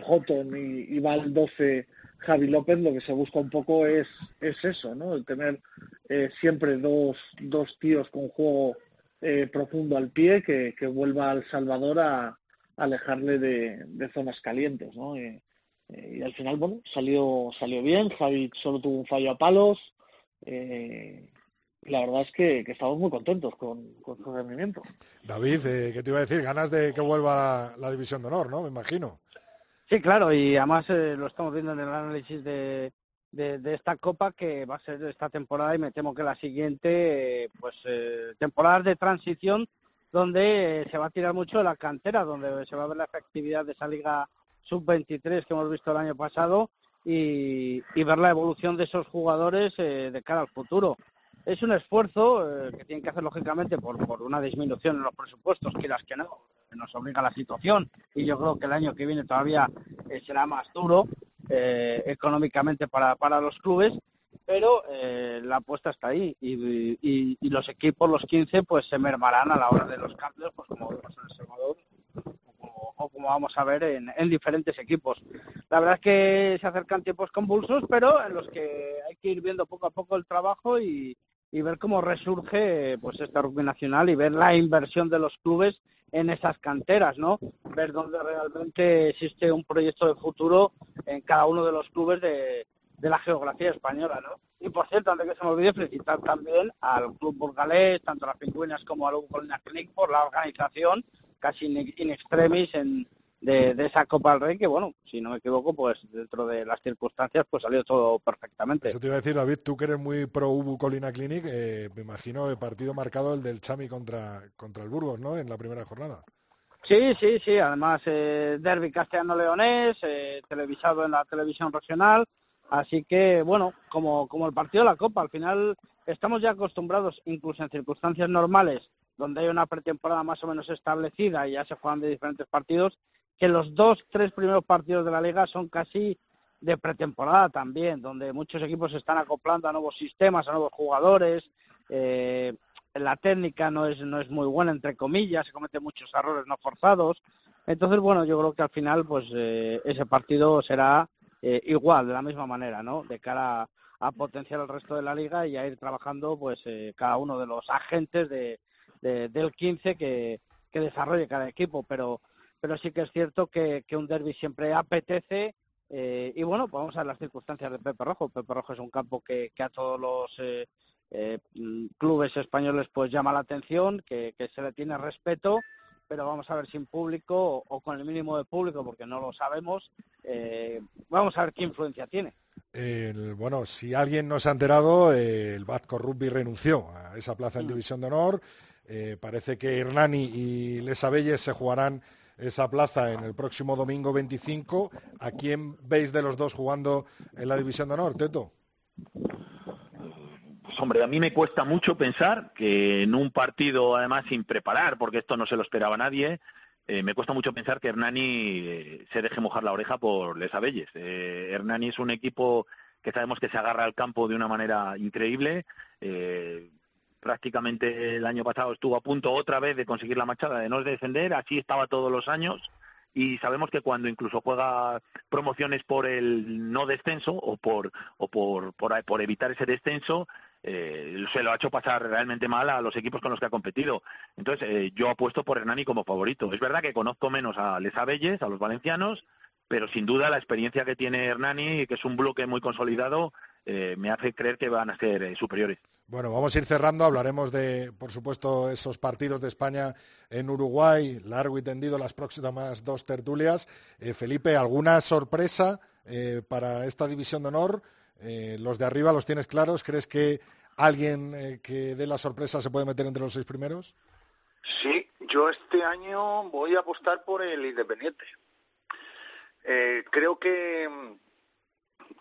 y, y, va al 12 Javi López, lo que se busca un poco es, es eso, ¿no? El tener eh, siempre dos, dos tíos con juego eh, profundo al pie que, que vuelva al Salvador a, alejarle de, zonas calientes, ¿no? Eh, y al final, bueno, salió, salió bien, Javi solo tuvo un fallo a palos, la verdad es que, estamos muy contentos con, su rendimiento. David, ¿qué te iba a decir? Ganas de que vuelva la división de honor, ¿no? Me imagino. Sí, claro, y además eh, lo estamos viendo en el análisis de, de, esta copa que va a ser esta temporada y me temo que la siguiente, eh, pues eh, temporadas de transición donde se va a tirar mucho de la cantera, donde se va a ver la efectividad de esa liga sub-23 que hemos visto el año pasado y, y ver la evolución de esos jugadores de cara al futuro. Es un esfuerzo que tienen que hacer lógicamente por, por una disminución en los presupuestos, quieras que no, nos obliga la situación y yo creo que el año que viene todavía eh, será más duro eh, económicamente para, para los clubes, pero eh, la apuesta está ahí y, y, los equipos, los 15, pues se mermarán a la hora de los cambios, pues como vemos en El Salvador o como, vamos a ver en, en, diferentes equipos. La verdad es que se acercan tiempos convulsos, pero en los que hay que ir viendo poco a poco el trabajo y, y ver cómo resurge pues esta rugby nacional y ver la inversión de los clubes en esas canteras, ¿no? Ver dónde realmente existe un proyecto de futuro en cada uno de los clubes de, la geografía española, ¿no? Y por cierto, antes que se me olvide, felicitar también al Club Burgalés, tanto a las Pingüinas como al Colina Clinic por la organización, casi in extremis en, de, esa Copa del Rey, que bueno, si no me equivoco, pues dentro de las circunstancias, pues salió todo perfectamente. Eso te iba a decir, David, tú que eres muy pro Ubu Colina Clinic, eh, me imagino el partido marcado el del Chami contra, contra el Burgos, ¿no? En la primera jornada. Sí, sí, sí, además eh, derby castellano-leonés, eh, televisado en la televisión regional, así que bueno, como, como el partido de la Copa, al final estamos ya acostumbrados, incluso en circunstancias normales, donde hay una pretemporada más o menos establecida y ya se juegan de diferentes partidos, que los dos, tres primeros partidos de la liga son casi de pretemporada también, donde muchos equipos se están acoplando a nuevos sistemas, a nuevos jugadores. Eh, la técnica no es, no es muy buena, entre comillas, se cometen muchos errores no forzados. Entonces, bueno, yo creo que al final, pues eh, ese partido será eh, igual, de la misma manera, ¿no? De cara a, potenciar el resto de la liga y a ir trabajando, pues, cada uno de los agentes de, del 15 que, que desarrolle cada equipo. Pero pero sí que es cierto que, un derby siempre apetece eh, y bueno, pues vamos a ver las circunstancias de Pepe Rojo. Pepe Rojo es un campo que, a todos los eh, eh, clubes españoles pues llama la atención, que, se le tiene respeto, pero vamos a ver sin público o, con el mínimo de público, porque no lo sabemos, vamos a ver qué influencia tiene. bueno, si alguien no se ha enterado, el Vasco Rugby renunció a esa plaza en mm. División de Honor. Parece que Hernani y Les Abelles se jugarán esa plaza en el próximo domingo 25. ¿A quién veis de los dos jugando en la División de Honor, Teto? Pues hombre, a mí me cuesta mucho pensar que en un partido, además sin preparar, porque esto no se lo esperaba nadie, eh, me cuesta mucho pensar que Hernani eh, se deje mojar la oreja por Les Abelles. Hernani es un equipo que sabemos que se agarra al campo de una manera increíble prácticamente el año pasado estuvo a punto otra vez de conseguir la machada de no descender, así estaba todos los años y sabemos que cuando incluso juega promociones por el no descenso o por o por por, evitar ese descenso eh, se lo ha hecho pasar realmente mal a los equipos con los que ha competido. Entonces, eh, yo apuesto por Hernani como favorito. Es verdad que conozco menos a Les Abelles, a los valencianos, pero sin duda la experiencia que tiene Hernani, que es un bloque muy consolidado, eh, me hace creer que van a ser superiores. Bueno, vamos a ir cerrando. Hablaremos de, por supuesto, esos partidos de España en Uruguay, largo y tendido las próximas dos tertulias. Eh, Felipe, ¿alguna sorpresa eh, para esta división de honor? Eh, los de arriba los tienes claros. ¿Crees que alguien que dé la sorpresa se puede meter entre los seis primeros? Sí, yo este año voy a apostar por el Independiente. creo que,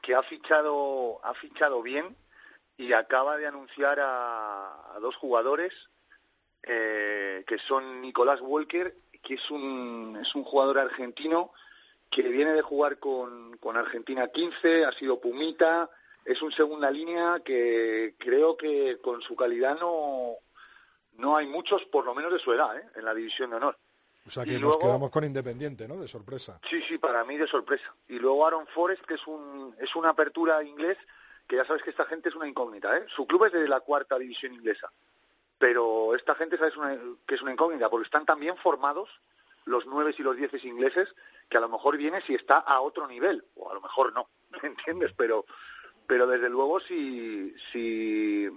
que ha fichado, ha fichado bien y acaba de anunciar a, dos jugadores eh, que son Nicolás Walker, que es un, es un jugador argentino que viene de jugar con, con Argentina 15, ha sido Pumita, es un segunda línea que creo que con su calidad no, no hay muchos, por lo menos de su edad, ¿eh? en la división de honor. O sea que nos quedamos con Independiente, ¿no? De sorpresa. Sí, sí, para mí de sorpresa. Y luego Aaron Forrest, que es, un, es una apertura inglés que ya sabes que esta gente es una incógnita, ¿eh? Su club es de la cuarta división inglesa, pero esta gente sabes que es una incógnita, porque están tan bien formados los nueve y los dieces ingleses que a lo mejor viene si está a otro nivel, o a lo mejor no, ¿me entiendes? Pero, pero desde luego si, si,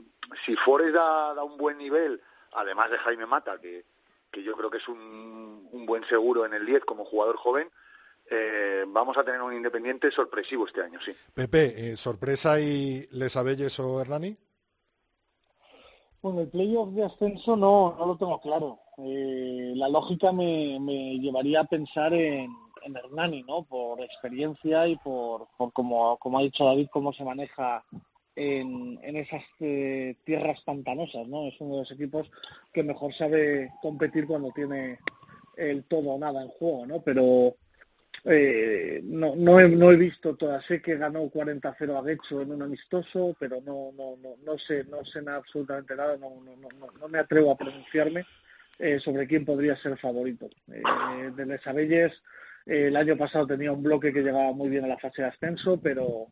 si Forest da, un buen nivel, además de Jaime Mata, que, que yo creo que es un, un buen seguro en el 10 como jugador joven, eh, vamos a tener un Independiente sorpresivo este año, sí. Pepe, eh, ¿sorpresa y Les Abelles o Hernani? Bueno, el playoff de ascenso no, no lo tengo claro. Eh, la lógica me, llevaría a pensar en, en, Hernani, ¿no? Por experiencia y por, por como, como ha dicho David, cómo se maneja en, en esas tierras pantanosas, ¿no? Es uno de los equipos que mejor sabe competir cuando tiene el todo o nada en juego, ¿no? Pero eh, no, no, he, no he visto todas. Sé que ganó 40-0 a Guecho en un amistoso, pero no, no, no, no sé, no sé nada, absolutamente nada. No, no, no, no me atrevo a pronunciarme eh, sobre quién podría ser favorito. Eh, de Les Abelles, eh, el año pasado tenía un bloque que llegaba muy bien a la fase de ascenso, pero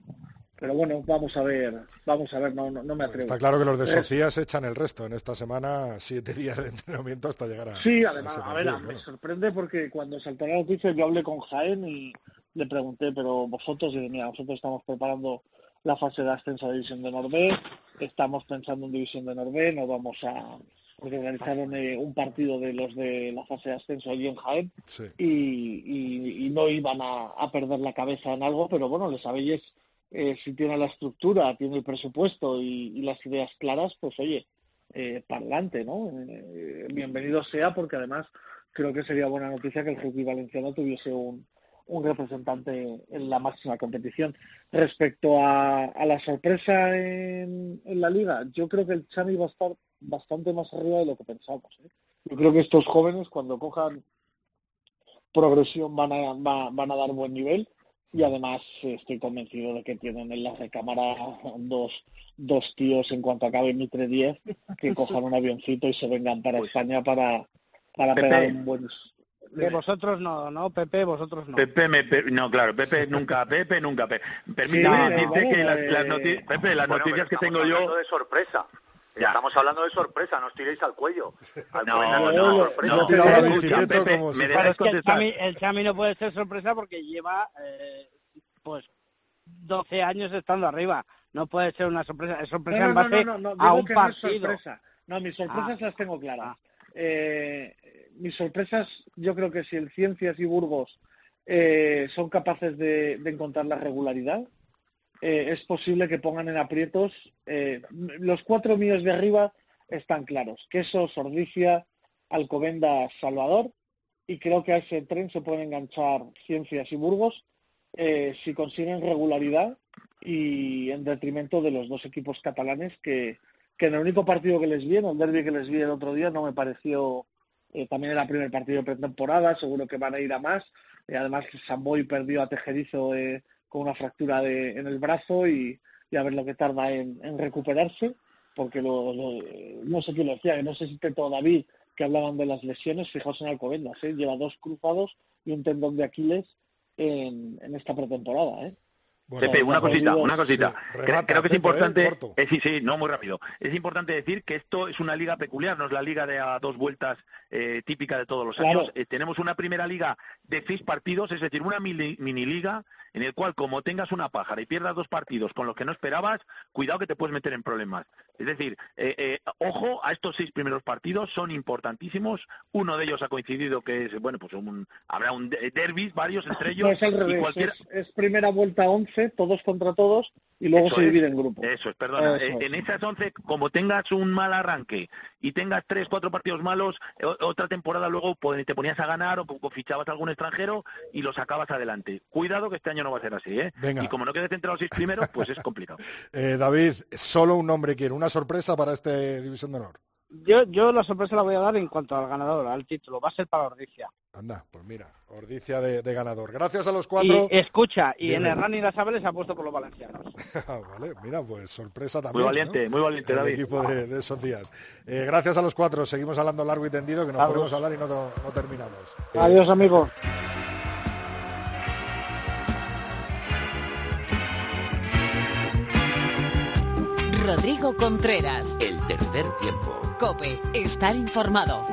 pero bueno, vamos a ver, vamos a ver, no, no, me atrevo. Está claro que los de Socias echan el resto en esta semana, siete días de entrenamiento hasta llegar a. Sí, además, a, ver, me sorprende porque cuando saltó la noticia yo hablé con Jaén y le pregunté, pero vosotros, y mira, nosotros estamos preparando la fase de ascenso a División de Norbe, estamos pensando en División de Norbe, no vamos a organizar un partido de los de la fase de ascenso allí en Jaén y, y, no iban a, a, perder la cabeza en algo, pero bueno, les sabéis eh, si tiene la estructura, tiene el presupuesto y, las ideas claras, pues oye, eh, para adelante, ¿no? Eh, bienvenido sea, porque además creo que sería buena noticia que el rugby valenciano tuviese un, representante en la máxima competición. Respecto a, la sorpresa en, la liga, yo creo que el Chami va a estar bastante más arriba de lo que pensamos. ¿eh? Yo creo que estos jóvenes, cuando cojan progresión, van a, van a dar buen nivel y además estoy convencido de que tienen en la recámara dos, dos tíos en cuanto acabe Mitre 10 que cojan un avioncito y se vengan para pues España para, para pegar un buen... De vosotros no, ¿no? Pepe, vosotros no. Pepe, me, no, claro, Pepe nunca, Pepe nunca. Pepe. Permítame decirte que las, las, noticias, Pepe, las noticias que tengo yo... de sorpresa. Ya. Estamos hablando de sorpresa, no os tiréis al cuello. Al no, no, no, sorpresa. no, Pepe, me dejas que el, Chami, el Chami no puede ser sorpresa porque lleva eh, pues 12 años estando arriba. No puede ser una sorpresa, es sorpresa en base a un partido. No, mis sorpresas ah. las tengo claras. Ah. Eh, mis sorpresas, yo creo que si el Ciencias y Burgos eh, son capaces de, encontrar la regularidad, eh, es posible que pongan en aprietos. Eh, los cuatro míos de arriba están claros. Queso, Sordicia, Alcobendas, Salvador. Y creo que a ese tren se pueden enganchar Ciencias y Burgos eh, si consiguen regularidad y en detrimento de los dos equipos catalanes que, que en el único partido que les vi, en el derby que les vi el otro día, no me pareció, eh, también era el primer partido de pretemporada, seguro que van a ir a más. Eh, además, Samboy perdió a Tejerizo eh, con una fractura de, en el brazo y, y, a ver lo que tarda en, en recuperarse, porque lo, lo, no sé quién lo decía, que no sé si Teto David, que hablaban de las lesiones, fijaos en Alcobendas, ¿eh? lleva dos cruzados y un tendón de Aquiles en, en esta pretemporada. ¿eh? Bueno, Pepe, una cosita, una cosita. Sí, creo, creo, que es importante, eh, eh, sí, sí, no muy rápido. Es importante decir que esto es una liga peculiar, no es la liga de a dos vueltas eh, típica de todos los claro. años. Eh, tenemos una primera liga de seis partidos, es decir, una mini, mini, liga en el cual como tengas una pájara y pierdas dos partidos con los que no esperabas, cuidado que te puedes meter en problemas. Es decir, eh, eh, ojo a estos seis primeros partidos, son importantísimos. Uno de ellos ha coincidido que es, bueno, pues un, habrá un derby, varios entre ellos. No, es al revés, cualquiera... es, es, primera vuelta 11, todos contra todos, y luego eso se divide en grupos. Eso es, perdona. Eso en es. esas 11, como tengas un mal arranque y tengas tres, cuatro partidos malos, otra temporada luego te ponías a ganar o fichabas a algún extranjero y lo sacabas adelante. Cuidado que este año no va a ser así, ¿eh? Venga. Y como no quedes entre los seis primeros, pues es complicado. eh, David, solo un nombre quiere, una sorpresa para este División de Honor. Yo, yo la sorpresa la voy a dar en cuanto al ganador, al título. Va a ser para Ordicia. Anda, pues mira, Ordicia de, de ganador. Gracias a los cuatro. Y escucha, y Bien. en el running las aves se ha puesto por los valencianos. vale, mira, pues sorpresa también. Muy valiente, ¿no? muy valiente, el David. equipo de, de esos días. Eh, gracias a los cuatro. Seguimos hablando largo y tendido, que nos Adiós. podemos hablar y no, no terminamos. Adiós, amigos. Rodrigo Contreras. El tercer tiempo. Cope, estar informado.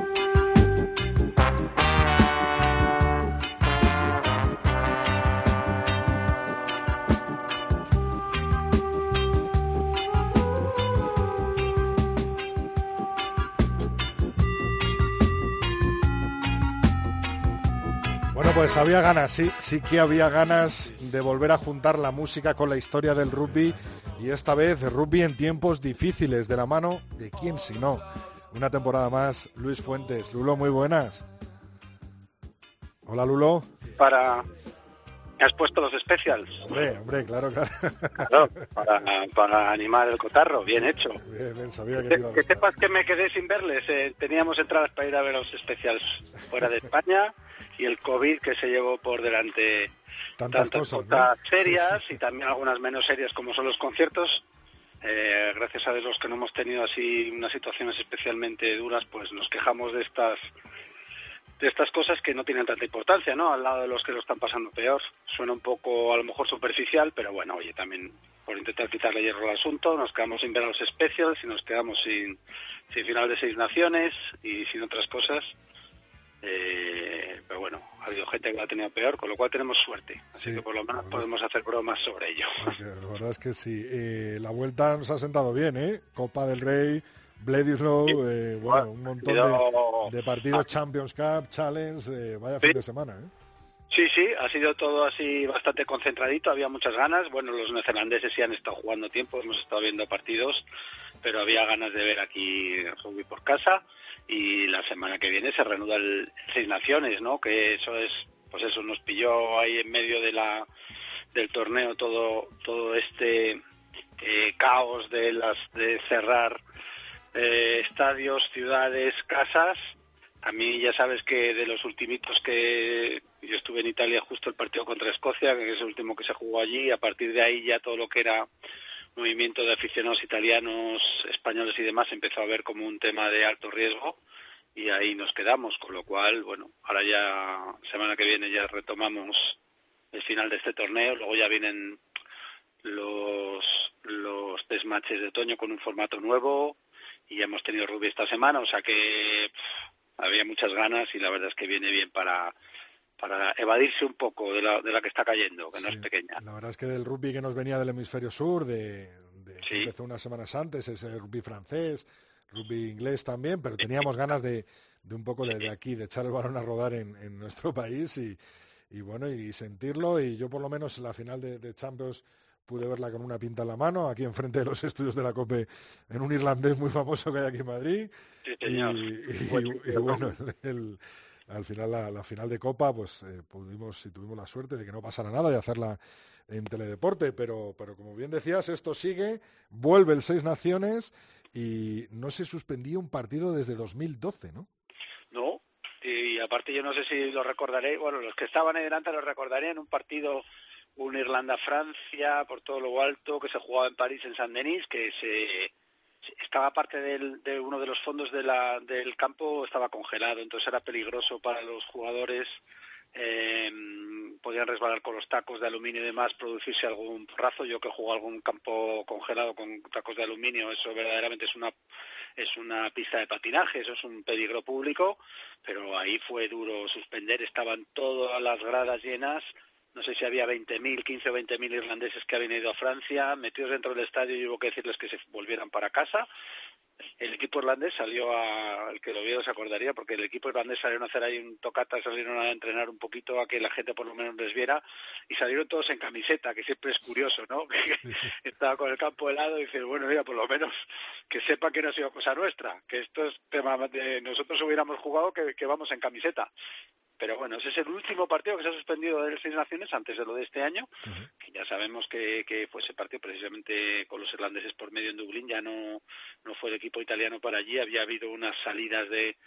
Bueno, pues había ganas, sí, sí que había ganas de volver a juntar la música con la historia del rugby y esta vez rugby en tiempos difíciles de la mano de quién si no. Una temporada más, Luis Fuentes. Lulo, muy buenas. Hola, Lulo. Para... ¿Me has puesto los specials? Hombre, hombre, claro, claro. Claro, para, para animar el cotarro, bien hecho. Bien, bien, sabía que, que, que sepas que me quedé sin verles. Eh, teníamos entradas para ir a ver los specials fuera de España y el COVID que se llevó por delante tantas, tantas cosas, serias sí, sí. y también algunas menos serias como son los conciertos. Eh, gracias a Dios los que no hemos tenido así unas situaciones especialmente duras, pues nos quejamos de estas de estas cosas que no tienen tanta importancia, ¿no? Al lado de los que lo están pasando peor. Suena un poco a lo mejor superficial, pero bueno, oye, también por intentar quitarle hierro al asunto, nos quedamos sin ver a los specials y nos quedamos sin, sin final de seis naciones y sin otras cosas. Eh, pero bueno, ha habido gente que lo ha tenido peor, con lo cual tenemos suerte. Así Sí, que por lo menos podemos hacer bromas sobre ello. Porque La verdad es que sí. Eh, la vuelta nos ha sentado bien, ¿eh? Copa del Rey, Bledisloe, eh, bueno, un montón de, de partidos Champions Cup, Challenge, eh, vaya fin de semana, ¿eh? Sí, sí, ha sido todo así bastante concentradito, había muchas ganas. Bueno, los neozelandeses sí han estado jugando tiempo, hemos estado viendo partidos, pero había ganas de ver aquí rugby por casa y la semana que viene se reanuda el Seis Naciones, ¿no? Que eso es, pues eso, nos pilló ahí en medio de la del torneo todo todo este eh, caos de las de cerrar eh, estadios, ciudades, casas. A mí ya sabes que de los ultimitos que yo estuve en Italia justo el partido contra Escocia, que es el último que se jugó allí, y a partir de ahí ya todo lo que era movimiento de aficionados italianos, españoles y demás empezó a ver como un tema de alto riesgo y ahí nos quedamos, con lo cual, bueno, ahora ya semana que viene ya retomamos el final de este torneo, luego ya vienen los los test matches de otoño con un formato nuevo y ya hemos tenido rugby esta semana, o sea que había muchas ganas y la verdad es que viene bien para para evadirse un poco de la, de la que está cayendo, que sí, no es pequeña. La verdad es que del rugby que nos venía del hemisferio sur, de, de sí. empezó unas semanas antes, ese rugby francés, rugby inglés también, pero teníamos ganas de, de un poco de, de, aquí, de echar el balón a rodar en, en nuestro país y, y, bueno, y sentirlo. Y yo por lo menos la final de, de Champions pude verla con una pinta en la mano, aquí enfrente de los estudios de la COPE, en un irlandés muy famoso que hay aquí en Madrid. Y, bueno, al final, la, final de Copa, pues eh, pudimos y tuvimos la suerte de que no pasara nada y hacerla en Teledeporte, pero, pero como bien decías, esto sigue, vuelve el Seis Naciones y no se suspendía un partido desde 2012, ¿no? No, y aparte yo no sé si lo recordaré, bueno, los que estaban ahí delante lo recordarían, un partido un Irlanda-Francia por todo lo alto que se jugaba en París, en Saint-Denis, que se estaba parte del, de uno de los fondos de la, del campo estaba congelado, entonces era peligroso para los jugadores. Eh, podían resbalar con los tacos de aluminio y demás, producirse algún porrazo. Yo que juego algún campo congelado con tacos de aluminio, eso verdaderamente es una es una pista de patinaje, eso es un peligro público, pero ahí fue duro suspender, estaban todas las gradas llenas no sé si había 20.000, 15 o 20.000 irlandeses que habían ido a Francia, metidos dentro del estadio y hubo que decirles que se volvieran para casa. El equipo irlandés salió a, el que lo vio se acordaría, porque el equipo irlandés salieron a hacer ahí un tocata, salieron a entrenar un poquito a que la gente por lo menos les viera y salieron todos en camiseta, que siempre es curioso, ¿no? Estaba con el campo helado y dice, bueno, mira, por lo menos que sepa que no ha sido cosa nuestra, que esto es tema de nosotros hubiéramos jugado que, que vamos en camiseta. Pero bueno, ese es el último partido que se ha suspendido de las seis naciones antes de lo de este año, que ya sabemos que, que pues ese partido precisamente con los irlandeses por medio en Dublín ya no, no fue el equipo italiano para allí, había habido unas salidas de,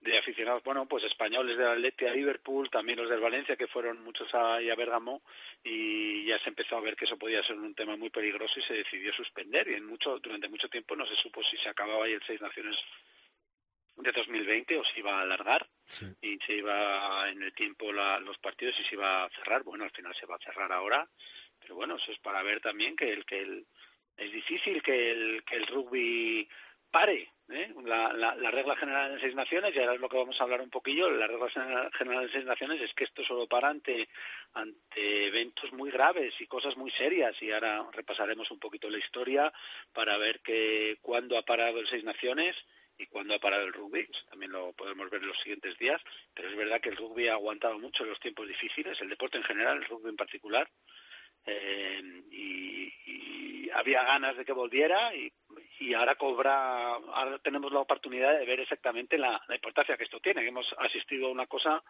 de aficionados, bueno, pues españoles del Atleti a Liverpool, también los del Valencia, que fueron muchos ahí a Bergamo, y ya se empezó a ver que eso podía ser un tema muy peligroso y se decidió suspender. Y en mucho, durante mucho tiempo no se supo si se acababa ahí el Seis Naciones de 2020 o se iba a alargar y se iba en el tiempo los partidos y se iba a cerrar. Bueno, al final se va a cerrar ahora, pero bueno, eso es para ver también que el que el, es difícil que el, que el rugby pare. ¿eh? La, la, regla general en seis naciones, y ahora es lo que vamos a hablar un poquillo, la regla general en seis naciones es que esto solo para ante, ante eventos muy graves y cosas muy serias, y ahora repasaremos un poquito la historia para ver que cuándo ha parado el seis naciones y cuándo ha parado el rugby. También lo podemos ver en los siguientes días, pero es verdad que el rugby ha aguantado mucho los tiempos difíciles, el deporte en general, el rugby en particular, eh, y, había ganas de que volviera y, ahora cobra, ahora tenemos la oportunidad de ver exactamente la, la importancia que esto tiene. Hemos asistido a una cosa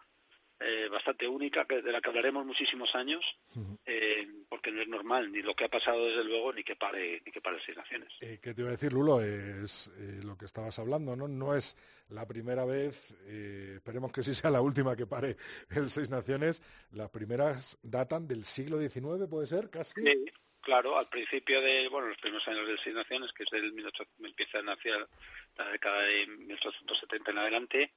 eh, bastante única, que, de la que hablaremos muchísimos años, eh, porque no es normal ni lo que ha pasado desde luego ni que pare ni que pare Seis Naciones. Eh, ¿Qué te iba a decir, Lulo? Es eh, lo que estabas hablando, ¿no? No es la primera vez, esperemos que sí sea la última que pare el Seis Naciones. Las primeras datan del siglo XIX, ¿puede ser? Casi. Sí. Claro, al principio de, bueno, los primeros años del Seis Naciones, que es del 1800, empiezan hacia la década de 1870 en adelante,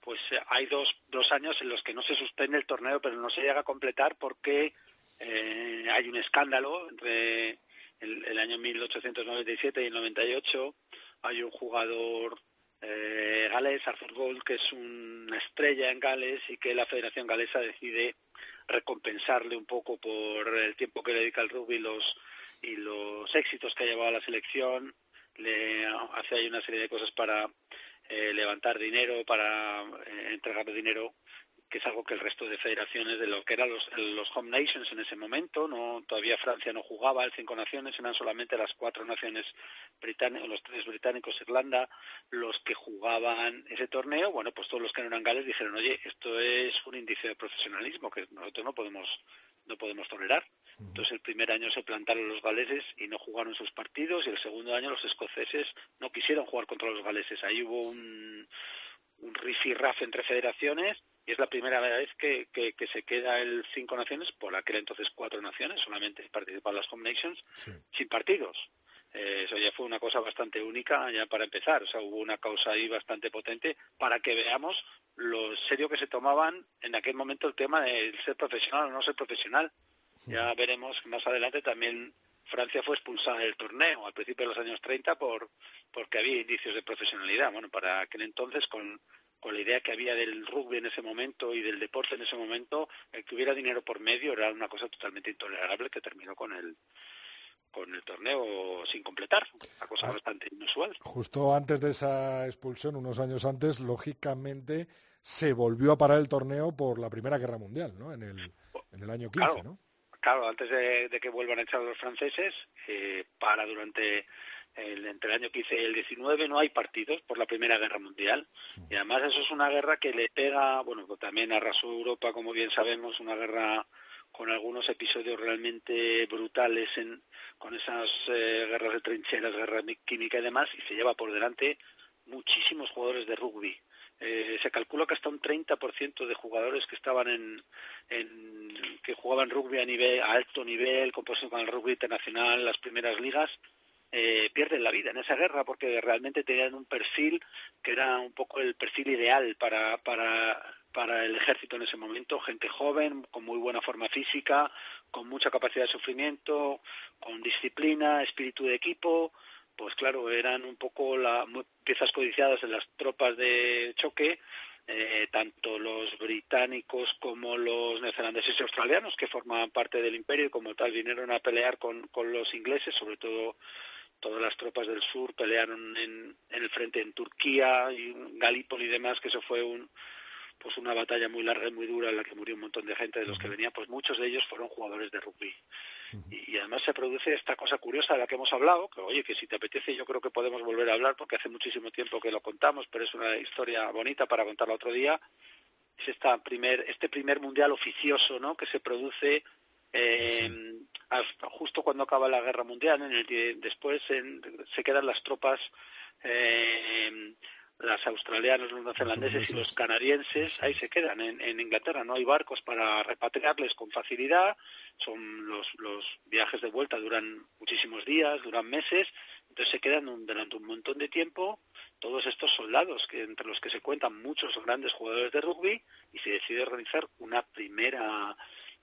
pues eh, hay dos, dos años en los que no se suspende el torneo, pero no se llega a completar porque eh, hay un escándalo entre el, año 1897 y el 98. Hay un jugador eh, galés, Arthur Gold, que es una estrella en Gales y que la Federación Galesa decide recompensarle un poco por el tiempo que le dedica al rugby los, y los éxitos que ha llevado a la selección. Le hace ahí una serie de cosas para eh, levantar dinero, para eh, entregar dinero, que es algo que el resto de federaciones de lo que eran los, home nations en ese momento, no todavía Francia no jugaba, el cinco naciones eran solamente las cuatro naciones británicas, los tres británicos, Irlanda, los que jugaban ese torneo, bueno, pues todos los que no eran gales dijeron, oye, esto es un índice de profesionalismo que nosotros no podemos no podemos tolerar. Entonces el primer año se plantaron los galeses y no jugaron sus partidos y el segundo año los escoceses no quisieron jugar contra los galeses. Ahí hubo un, un raf entre federaciones y es la primera vez que, que, se queda el cinco naciones, por aquel entonces cuatro naciones, solamente participan las Home Nations, sin partidos. Eh, eso ya fue una cosa bastante única ya para empezar, o sea, hubo una causa ahí bastante potente para que veamos lo serio que se tomaban en aquel momento el tema de ser profesional o no ser profesional. Ya veremos más adelante también Francia fue expulsada del torneo al principio de los años 30 por porque había indicios de profesionalidad. Bueno, para aquel entonces con, con la idea que había del rugby en ese momento y del deporte en ese momento, el que hubiera dinero por medio era una cosa totalmente intolerable que terminó con el con el torneo sin completar, una cosa ah. bastante inusual. Justo antes de esa expulsión, unos años antes, lógicamente se volvió a parar el torneo por la Primera Guerra Mundial, ¿no? En el, en el año 15, ¿no? Claro, antes de, que vuelvan a echar los franceses, eh, para durante el, entre el año 15 y el 19 no hay partidos por la Primera Guerra Mundial. Y además eso es una guerra que le pega, bueno, pues también arrasó Europa, como bien sabemos, una guerra con algunos episodios realmente brutales en, con esas eh, guerras de trincheras, guerra química y demás, y se lleva por delante muchísimos jugadores de rugby. Eh, se calcula que hasta un 30% de jugadores que estaban en, que jugaban rugby a nivel a alto nivel, compuesto con el rugby internacional, las primeras ligas, eh, pierden la vida en esa guerra porque realmente tenían un perfil que era un poco el perfil ideal para, para, para el ejército en ese momento, gente joven, con muy buena forma física, con mucha capacidad de sufrimiento, con disciplina, espíritu de equipo, pues claro, eran un poco las piezas codiciadas de las tropas de choque, eh, tanto los británicos como los neozelandeses y australianos, que formaban parte del imperio y como tal vinieron a pelear con, con los ingleses, sobre todo todas las tropas del sur pelearon en, en el frente en Turquía y Galípoli y demás, que eso fue un, pues una batalla muy larga y muy dura en la que murió un montón de gente de los que venía, pues muchos de ellos fueron jugadores de rugby. y, además se produce esta cosa curiosa de la que hemos hablado, que oye, que si te apetece yo creo que podemos volver a hablar porque hace muchísimo tiempo que lo contamos, pero es una historia bonita para contarla otro día. Es esta primer, este primer mundial oficioso, ¿no? Que se produce eh, justo cuando acaba la guerra mundial, en el que después se quedan las tropas eh, las australianos, los neozelandeses y los canadienses ahí se quedan en, Inglaterra. No hay barcos para repatriarles con facilidad. Son los, los viajes de vuelta duran muchísimos días, duran meses. Entonces se quedan durante un montón de tiempo todos estos soldados, que entre los que se cuentan muchos grandes jugadores de rugby, y se decide organizar una primera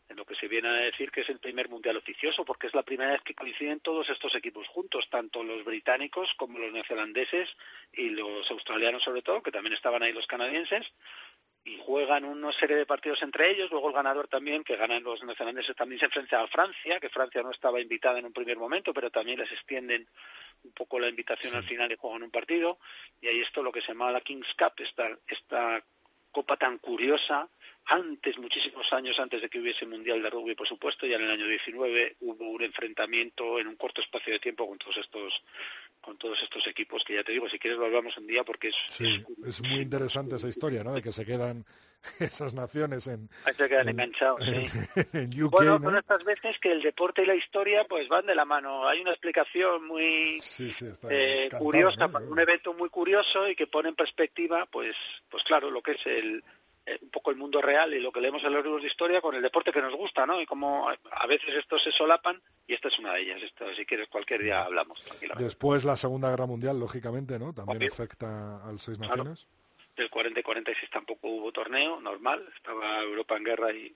en lo que se viene a decir que es el primer mundial oficioso, porque es la primera vez que coinciden todos estos equipos juntos, tanto los británicos como los neozelandeses y los australianos sobre todo, que también estaban ahí los canadienses, y juegan una serie de partidos entre ellos, luego el ganador también, que ganan los neozelandeses, también se enfrenta a Francia, que Francia no estaba invitada en un primer momento, pero también les extienden un poco la invitación al final y juegan un partido, y ahí esto lo que se llama la King's Cup, esta, esta copa tan curiosa, antes, muchísimos años antes de que hubiese Mundial de Rugby, por supuesto, ya en el año 19 hubo un enfrentamiento en un corto espacio de tiempo con todos estos con todos estos equipos que ya te digo, si quieres lo hablamos un día porque es... es, muy interesante esa historia, ¿no? De que se quedan esas naciones en... se quedan enganchados, sí. bueno, son estas veces que el deporte y la historia pues van de la mano. Hay una explicación muy eh, curiosa, un evento muy curioso y que pone en perspectiva, pues, pues claro, lo que es el un poco el mundo real y lo que leemos en los libros de historia con el deporte que nos gusta, ¿no? Y como a veces estos se solapan y esta es una de ellas. Esto, si quieres, cualquier día hablamos tranquilamente. Después la Segunda Guerra Mundial, lógicamente, ¿no? También afecta al Seis Naciones. Del 40 y 46 tampoco hubo torneo normal, estaba Europa en guerra y,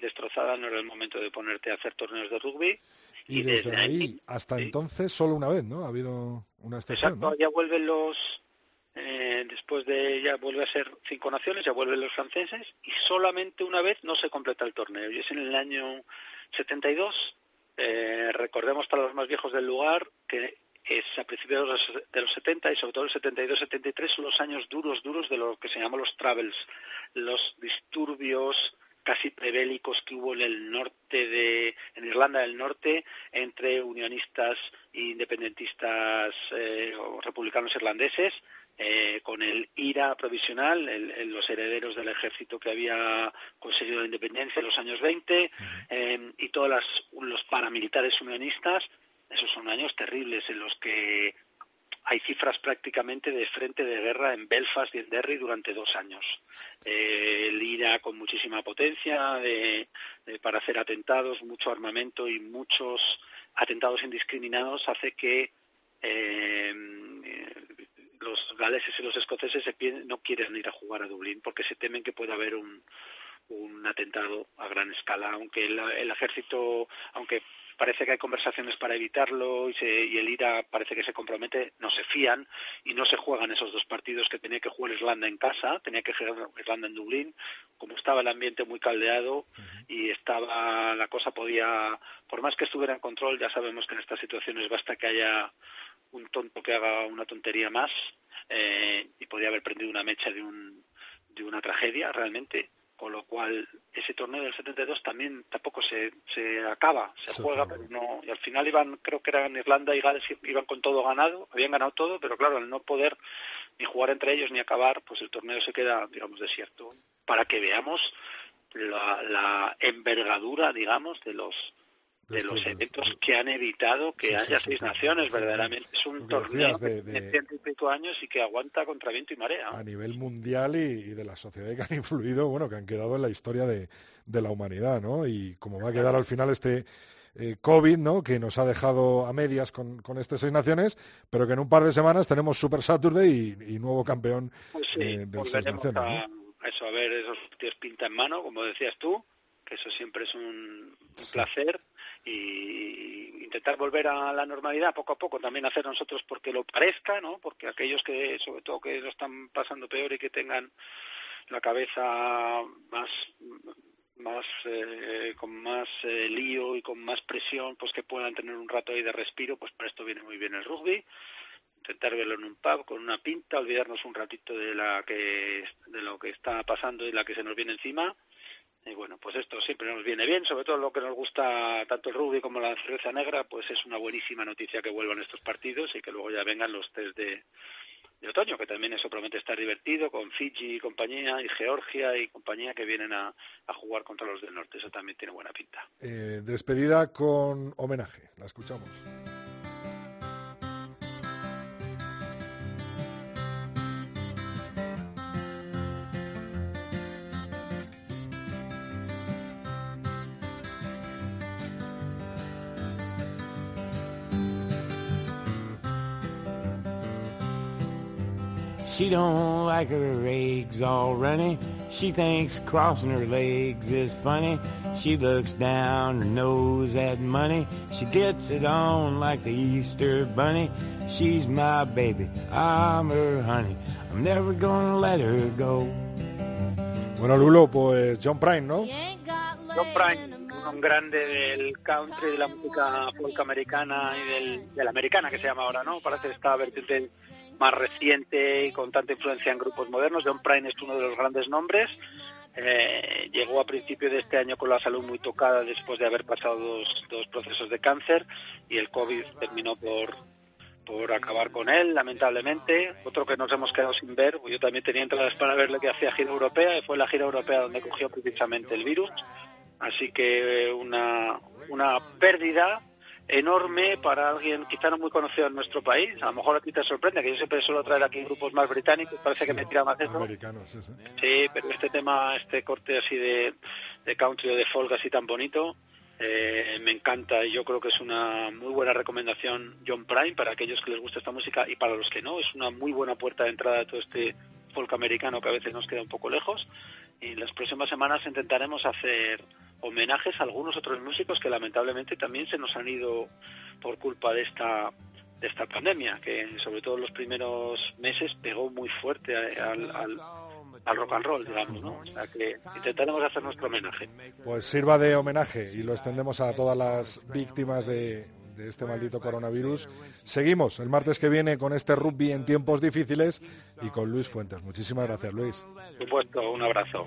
destrozada, no era el momento de ponerte a hacer torneos de rugby. Y, desde, ahí hasta entonces solo una vez, ¿no? Ha habido una excepción. Exacto, ya vuelven los eh, después de ya vuelve a ser cinco naciones, ya vuelven los franceses y solamente una vez no se completa el torneo y es en el año 72. Eh, recordemos para los más viejos del lugar que es a principios de los, de los 70 y sobre todo el 72-73 son los años duros, duros de lo que se llama los travels, los disturbios casi prebélicos que hubo en el norte de en Irlanda del Norte entre unionistas e independentistas eh, o republicanos irlandeses eh, con el IRA provisional, los herederos del ejército que había conseguido la independencia en los años 20, eh, y todos los paramilitares unionistas, esos son años terribles en los que hay cifras prácticamente de frente de guerra en Belfast y en Derry durante dos años. Eh, el IRA con muchísima potencia para hacer atentados, mucho armamento y muchos atentados indiscriminados hace que los galeses y los escoceses no quieren ir a jugar a Dublín porque se temen que pueda haber un, un atentado a gran escala, aunque el, ejército, aunque parece que hay conversaciones para evitarlo y, y, el IRA parece que se compromete, no se fían y no se juegan esos dos partidos que tenía que jugar Irlanda en casa, tenía que jugar Irlanda en Dublín, como estaba el ambiente muy caldeado y estaba la cosa podía, por más que estuviera en control, ya sabemos que en estas situaciones basta que haya un tonto que haga una tontería más eh, y podía haber prendido una mecha de, un, de una tragedia realmente. Con lo cual ese torneo del 72 también tampoco se, se acaba, se, juega, pero no, y al final iban, creo que eran Irlanda y Gales, iban con todo ganado, habían ganado todo, pero claro, al no poder ni jugar entre ellos ni acabar, pues el torneo se queda, digamos, desierto, para que veamos la, la envergadura, digamos, de los de los eventos que han evitado que haya seis naciones, verdaderamente. Es un torneo de, de, ciento y pico años y que aguanta contra viento y marea. A nivel mundial y, de la sociedad que han influido, bueno, que han quedado en la historia de, la humanidad, ¿no? Y como va a quedar al final este eh, COVID, ¿no? Que nos ha dejado a medias con, con estas seis naciones, pero que en un par de semanas tenemos Super Saturday y, nuevo campeón pues sí, de seis naciones. A, eso, a ver esos tíos pinta en mano, como decías tú, que eso siempre es un, placer y intentar volver a la normalidad poco a poco, también hacer nosotros porque lo parezca, ¿no? Porque aquellos que, sobre todo que lo están pasando peor y que tengan la cabeza más más eh, con más eh, lío y con más presión, pues que puedan tener un rato ahí de respiro, pues para esto viene muy bien el rugby. Intentar verlo en un pub con una pinta, olvidarnos un ratito de la que de lo que está pasando y la que se nos viene encima y bueno, pues esto siempre nos viene bien, sobre todo lo que nos gusta tanto el rugby como la cerveza negra, pues es una buenísima noticia que vuelvan estos partidos y que luego ya vengan los test de, otoño, que también eso promete estar divertido con Fiji y compañía, y Georgia y compañía que vienen a, jugar contra los del norte. Eso también tiene buena pinta. Eh, despedida con homenaje, la escuchamos. She don't like her eggs all runny. She thinks crossing her legs is funny. She looks down her nose at money. She gets it on like the Easter bunny. She's my baby, I'm her honey. I'm never gonna let her go. Bueno, Lulo, pues John Prine, ¿no? John Prine, un grande del country, de la música folk americana y del, de la americana que se llama ahora, ¿no? Parece esta vertiente más reciente y con tanta influencia en grupos modernos. John Prine es uno de los grandes nombres. Eh, llegó a principio de este año con la salud muy tocada después de haber pasado dos, dos procesos de cáncer y el COVID terminó por, por acabar con él, lamentablemente. Otro que nos hemos quedado sin ver, yo también tenía entradas para ver lo que hacía gira europea, y fue la gira europea donde cogió precisamente el virus. Así que una, una pérdida enorme para alguien quizá no muy conocido en nuestro país. A lo mejor a ti te sorprende, que yo siempre suelo traer aquí grupos más británicos, parece que me tira más eso. sí, pero este tema, este corte así de, de country o de folk así tan bonito, eh, me encanta y yo creo que es una muy buena recomendación John Prime para aquellos que les gusta esta música y para los que no, es una muy buena puerta de entrada a todo este folk americano que a veces nos queda un poco lejos. Y en las próximas semanas intentaremos hacer homenajes a algunos otros músicos que lamentablemente también se nos han ido por culpa de esta de esta pandemia, que sobre todo en los primeros meses pegó muy fuerte al, al, rock and roll, digamos, ¿no? O sea que intentaremos hacer nuestro homenaje. Pues sirva de homenaje y lo extendemos a todas las víctimas de, de este maldito coronavirus. Seguimos el martes que viene con este rugby en tiempos difíciles y con Luis Fuentes. Muchísimas gracias, Luis. Por supuesto, un abrazo.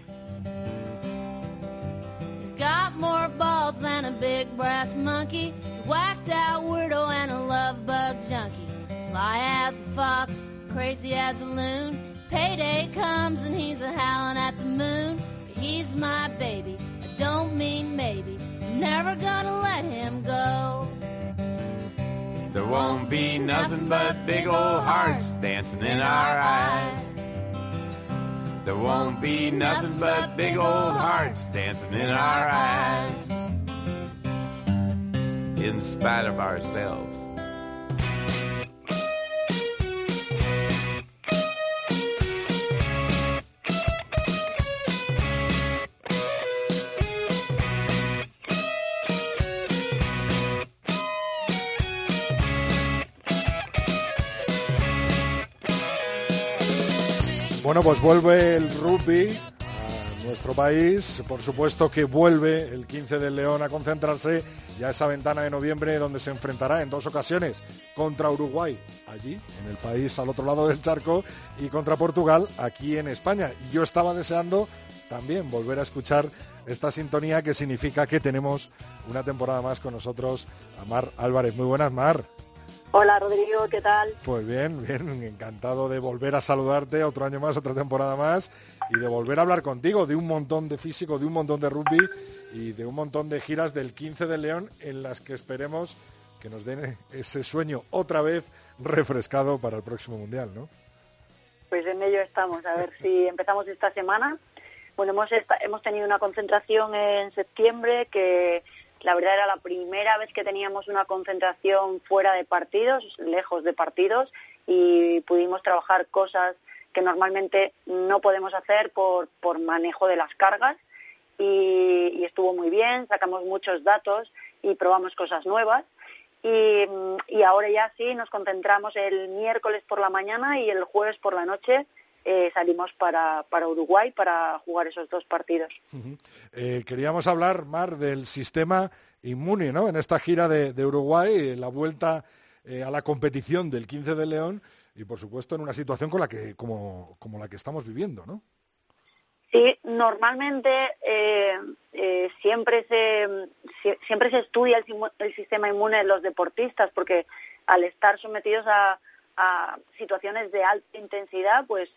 Got more balls than a big brass monkey. He's whacked out weirdo and a love bug junkie. Sly as a fox, crazy as a loon. Payday comes and he's a howling at the moon. But he's my baby, I don't mean maybe. I'm never gonna let him go. There won't be nothing but big old hearts dancing in our eyes. There won't be nothing but big old hearts dancing in our eyes. In spite of ourselves. Bueno, pues vuelve el rugby a nuestro país. Por supuesto que vuelve el 15 del León a concentrarse ya esa ventana de noviembre donde se enfrentará en dos ocasiones contra Uruguay, allí, en el país al otro lado del charco, y contra Portugal, aquí en España. Y yo estaba deseando también volver a escuchar esta sintonía que significa que tenemos una temporada más con nosotros a Mar Álvarez. Muy buenas, Mar. Hola Rodrigo, ¿qué tal? Pues bien, bien, encantado de volver a saludarte otro año más, otra temporada más y de volver a hablar contigo de un montón de físico, de un montón de rugby y de un montón de giras del 15 de León en las que esperemos que nos den ese sueño otra vez refrescado para el próximo Mundial, ¿no? Pues en ello estamos, a ver si empezamos esta semana. Bueno, hemos, hemos tenido una concentración en septiembre que la verdad era la primera vez que teníamos una concentración fuera de partidos, lejos de partidos, y pudimos trabajar cosas que normalmente no podemos hacer por, por manejo de las cargas y, estuvo muy bien, sacamos muchos datos y probamos cosas nuevas. Y, ahora ya sí nos concentramos el miércoles por la mañana y el jueves por la noche eh, salimos para, para, Uruguay para jugar esos dos partidos. Eh, queríamos hablar, Mar, del sistema inmune, ¿no? En esta gira de, Uruguay, la vuelta eh, a la competición del 15 de León y, por supuesto, en una situación con la que, como, como la que estamos viviendo, ¿no? Sí, normalmente eh, eh, siempre se siempre se estudia el, sistema inmune de los deportistas porque al estar sometidos a, situaciones de alta intensidad, pues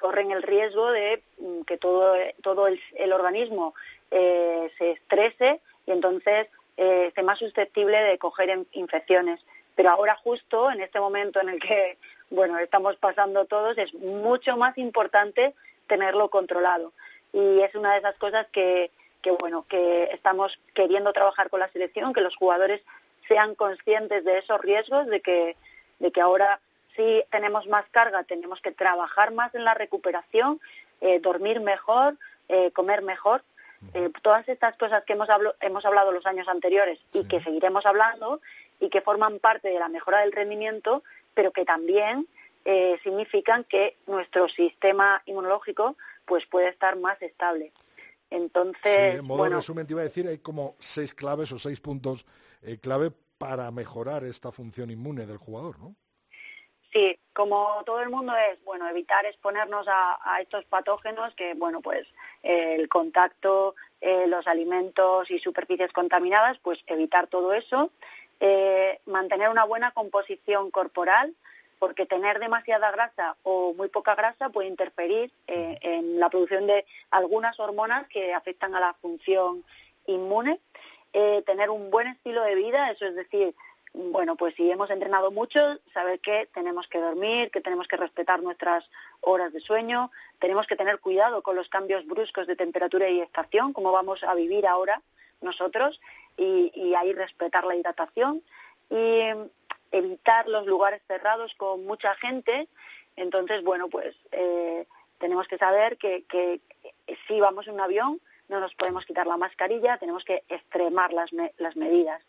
corren el riesgo de mm, que todo todo el, organismo eh, se estrese y entonces esté más susceptible de coger infecciones. Pero ahora justo en este momento en el que bueno estamos pasando todos es mucho más importante tenerlo controlado. Y es una de esas cosas que, que, bueno, que estamos queriendo trabajar con la selección, que los jugadores sean conscientes de esos riesgos, de que, de que ahora sí tenemos más carga, tenemos que trabajar más en la recuperación, eh, dormir mejor, eh, comer mejor. Eh, todas estas cosas que hemos, hemos hablado los años anteriores y que seguiremos hablando y que forman parte de la mejora del rendimiento, pero que también significan que nuestro sistema inmunológico pues puede estar más estable. Entonces, en modo resumen te iba a decir, hay como seis claves o seis puntos clave para mejorar esta función inmune del jugador, ¿no? Sí, como todo el mundo es, bueno, evitar exponernos a, estos patógenos que, bueno, pues eh, el contacto, los alimentos y superficies contaminadas, pues evitar todo eso, mantener una buena composición corporal, porque tener demasiada grasa o muy poca grasa puede interferir eh, en la producción de algunas hormonas que afectan a la función inmune. Eh, tener un buen estilo de vida, eso es decir, bueno, pues si hemos entrenado mucho, saber que tenemos que dormir, que tenemos que respetar nuestras horas de sueño, tenemos que tener cuidado con los cambios bruscos de temperatura y estación, como vamos a vivir ahora nosotros, y, ahí respetar la hidratación. Y evitar los lugares cerrados con mucha gente. Entonces, bueno, pues eh, tenemos que saber que, que, si vamos en un avión no nos podemos quitar la mascarilla, tenemos que extremar las, las medidas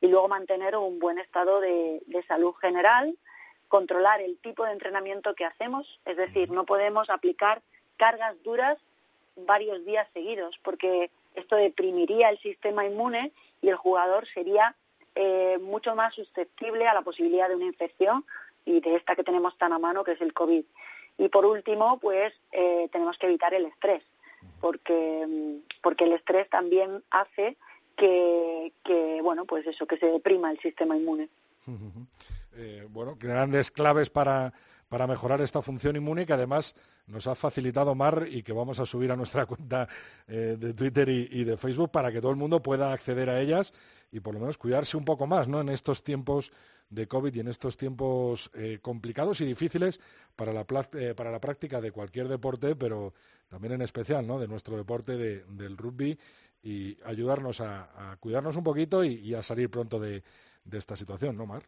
y luego mantener un buen estado de, de salud general, controlar el tipo de entrenamiento que hacemos, es decir, no podemos aplicar cargas duras varios días seguidos, porque esto deprimiría el sistema inmune y el jugador sería eh, mucho más susceptible a la posibilidad de una infección y de esta que tenemos tan a mano, que es el COVID. Y por último, pues eh, tenemos que evitar el estrés, porque, porque el estrés también hace que, bueno, pues eso, que se deprima el sistema inmune. Eh, bueno, grandes claves para, para mejorar esta función inmune que además nos ha facilitado Mar y que vamos a subir a nuestra cuenta eh, de Twitter y, de Facebook para que todo el mundo pueda acceder a ellas y por lo menos cuidarse un poco más ¿no? en estos tiempos de COVID y en estos tiempos eh, complicados y difíciles para la, eh, para la práctica de cualquier deporte, pero también en especial ¿no? de nuestro deporte del rugby y ayudarnos a, cuidarnos un poquito y, a salir pronto de, de esta situación, ¿no, Mar?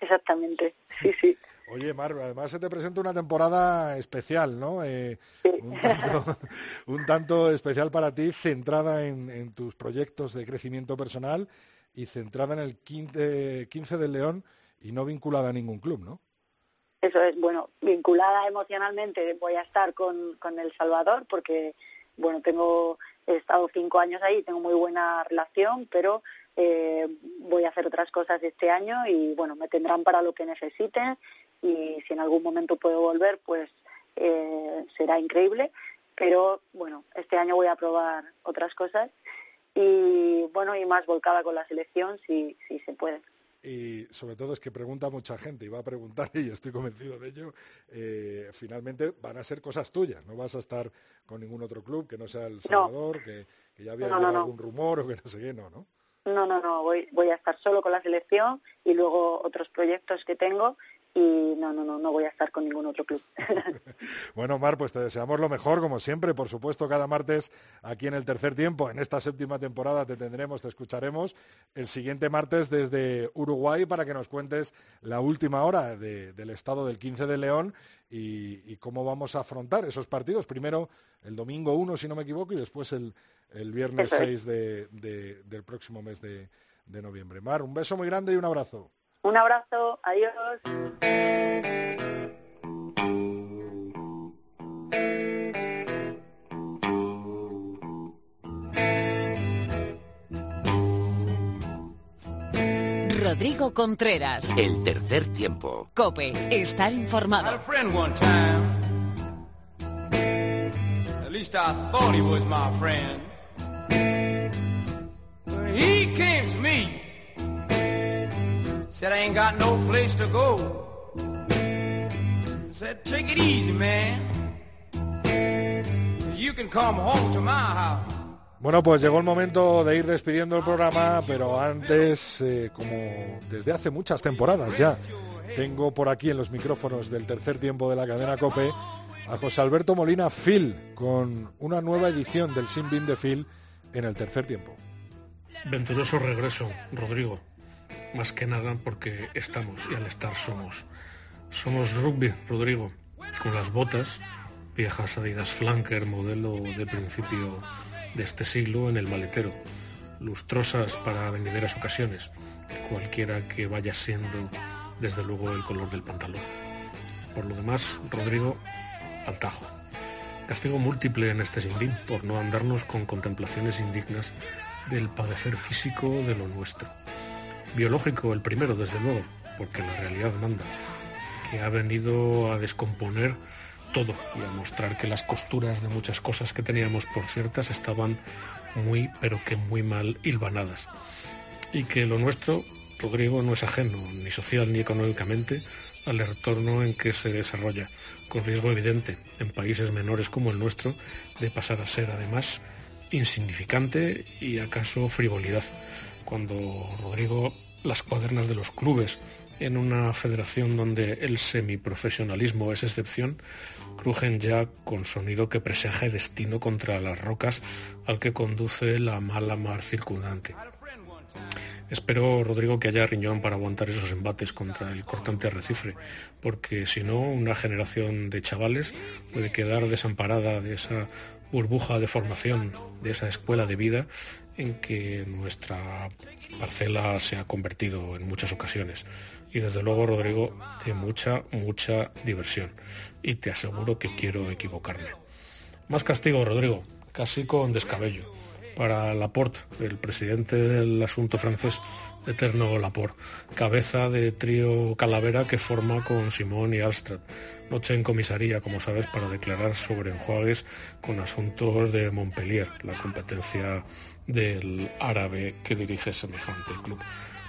Exactamente, sí, sí. Oye, Mar, además se te presenta una temporada especial, ¿no? Eh, un, tanto, especial para ti, centrada en, tus proyectos de crecimiento personal y centrada en el 15, 15 del León y no vinculada a ningún club, ¿no? Eso es, bueno, vinculada emocionalmente voy a estar con, con El Salvador porque, bueno, tengo, he estado cinco años ahí, tengo muy buena relación, pero eh, voy a hacer otras cosas este año y bueno, me tendrán para lo que necesiten y si en algún momento puedo volver, pues eh, será increíble. pero bueno, este año voy a probar otras cosas y bueno, y más volcada con la selección si, si se puede y sobre todo es que pregunta mucha gente y va a preguntar y estoy convencido de ello, eh, finalmente van a ser cosas tuyas, no vas a estar con ningún otro club que no sea El Salvador, que, ya había algún rumor o que no sé qué, no, ¿no? No, no, no, voy, voy a estar solo con la selección y luego otros proyectos que tengo y no, no, no, no voy a estar con ningún otro club. bueno, Mar, pues te deseamos lo mejor, como siempre, por supuesto, cada martes aquí en el tercer tiempo, en esta séptima temporada te tendremos, te escucharemos el siguiente martes desde Uruguay para que nos cuentes la última hora del estado del 15 de León y, cómo vamos a afrontar esos partidos. Primero el domingo 1, si no me equivoco, y después el, viernes 6 del próximo mes de noviembre. Mar, un beso muy grande y un abrazo. Un abrazo, adiós. Rodrigo Contreras. El tercer tiempo. Cope, estar informado. At least I thought he was my friend. Said I ain't got no place to go. Said take it easy, man. You can come home to my house. Bueno, pues llegó el momento de ir despidiendo el programa, pero antes, eh, como desde hace muchas temporadas ya, tengo por aquí en los micrófonos del tercer tiempo de la cadena COPE a José Alberto Molina Phil con una nueva edición del Sin Bin de Phil en el tercer tiempo. Venturoso regreso, Rodrigo más que nada porque estamos y al estar somos. Somos rugby, Rodrigo, con las botas, viejas Adidas Flanker, modelo de principio de este siglo en el maletero, lustrosas para venideras ocasiones, cualquiera que vaya siendo desde luego el color del pantalón. Por lo demás, Rodrigo, al tajo. Castigo múltiple en este sinbín por no andarnos con contemplaciones indignas del padecer físico de lo nuestro biológico el primero, desde luego, porque la realidad manda, que ha venido a descomponer todo y a mostrar que las costuras de muchas cosas que teníamos por ciertas estaban muy, pero que muy mal hilvanadas. Y que lo nuestro, Rodrigo, no es ajeno, ni social ni económicamente, al retorno en que se desarrolla, con riesgo evidente, en países menores como el nuestro, de pasar a ser además insignificante y acaso frivolidad, cuando Rodrigo las cuadernas de los clubes en una federación donde el semiprofesionalismo es excepción, crujen ya con sonido que presagia destino contra las rocas al que conduce la mala mar circundante. Espero, Rodrigo, que haya riñón para aguantar esos embates contra el cortante arrecife, porque si no, una generación de chavales puede quedar desamparada de esa burbuja de formación, de esa escuela de vida en que nuestra parcela se ha convertido en muchas ocasiones. Y desde luego, Rodrigo, de mucha, mucha diversión. Y te aseguro que quiero equivocarme. Más castigo, Rodrigo, casi con descabello. Para Laporte, el presidente del asunto francés, eterno Laporte, cabeza de trío Calavera que forma con Simón y Alstrad. Noche en comisaría, como sabes, para declarar sobre enjuagues con asuntos de Montpellier, la competencia del árabe que dirige semejante club.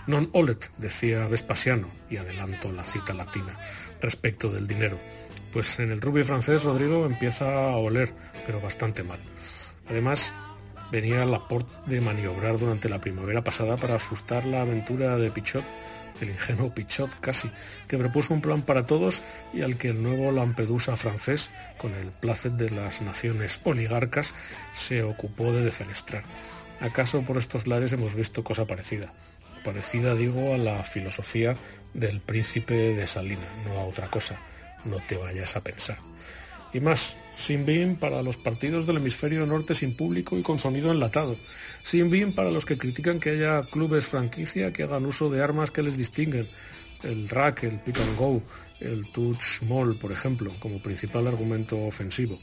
Non olet, decía Vespasiano, y adelanto la cita latina, respecto del dinero. Pues en el rugby francés Rodrigo empieza a oler, pero bastante mal. Además, venía Laporte de maniobrar durante la primavera pasada para frustrar la aventura de Pichot, el ingenuo Pichot casi, que propuso un plan para todos y al que el nuevo Lampedusa francés, con el placet de las naciones oligarcas, se ocupó de defenestrar. ¿Acaso por estos lares hemos visto cosa parecida? Parecida, digo, a la filosofía del príncipe de Salina, no a otra cosa. No te vayas a pensar. Y más, sin BIM para los partidos del hemisferio norte sin público y con sonido enlatado. Sin BIM para los que critican que haya clubes franquicia que hagan uso de armas que les distinguen. El rack, el pick and go, el touch small, por ejemplo, como principal argumento ofensivo.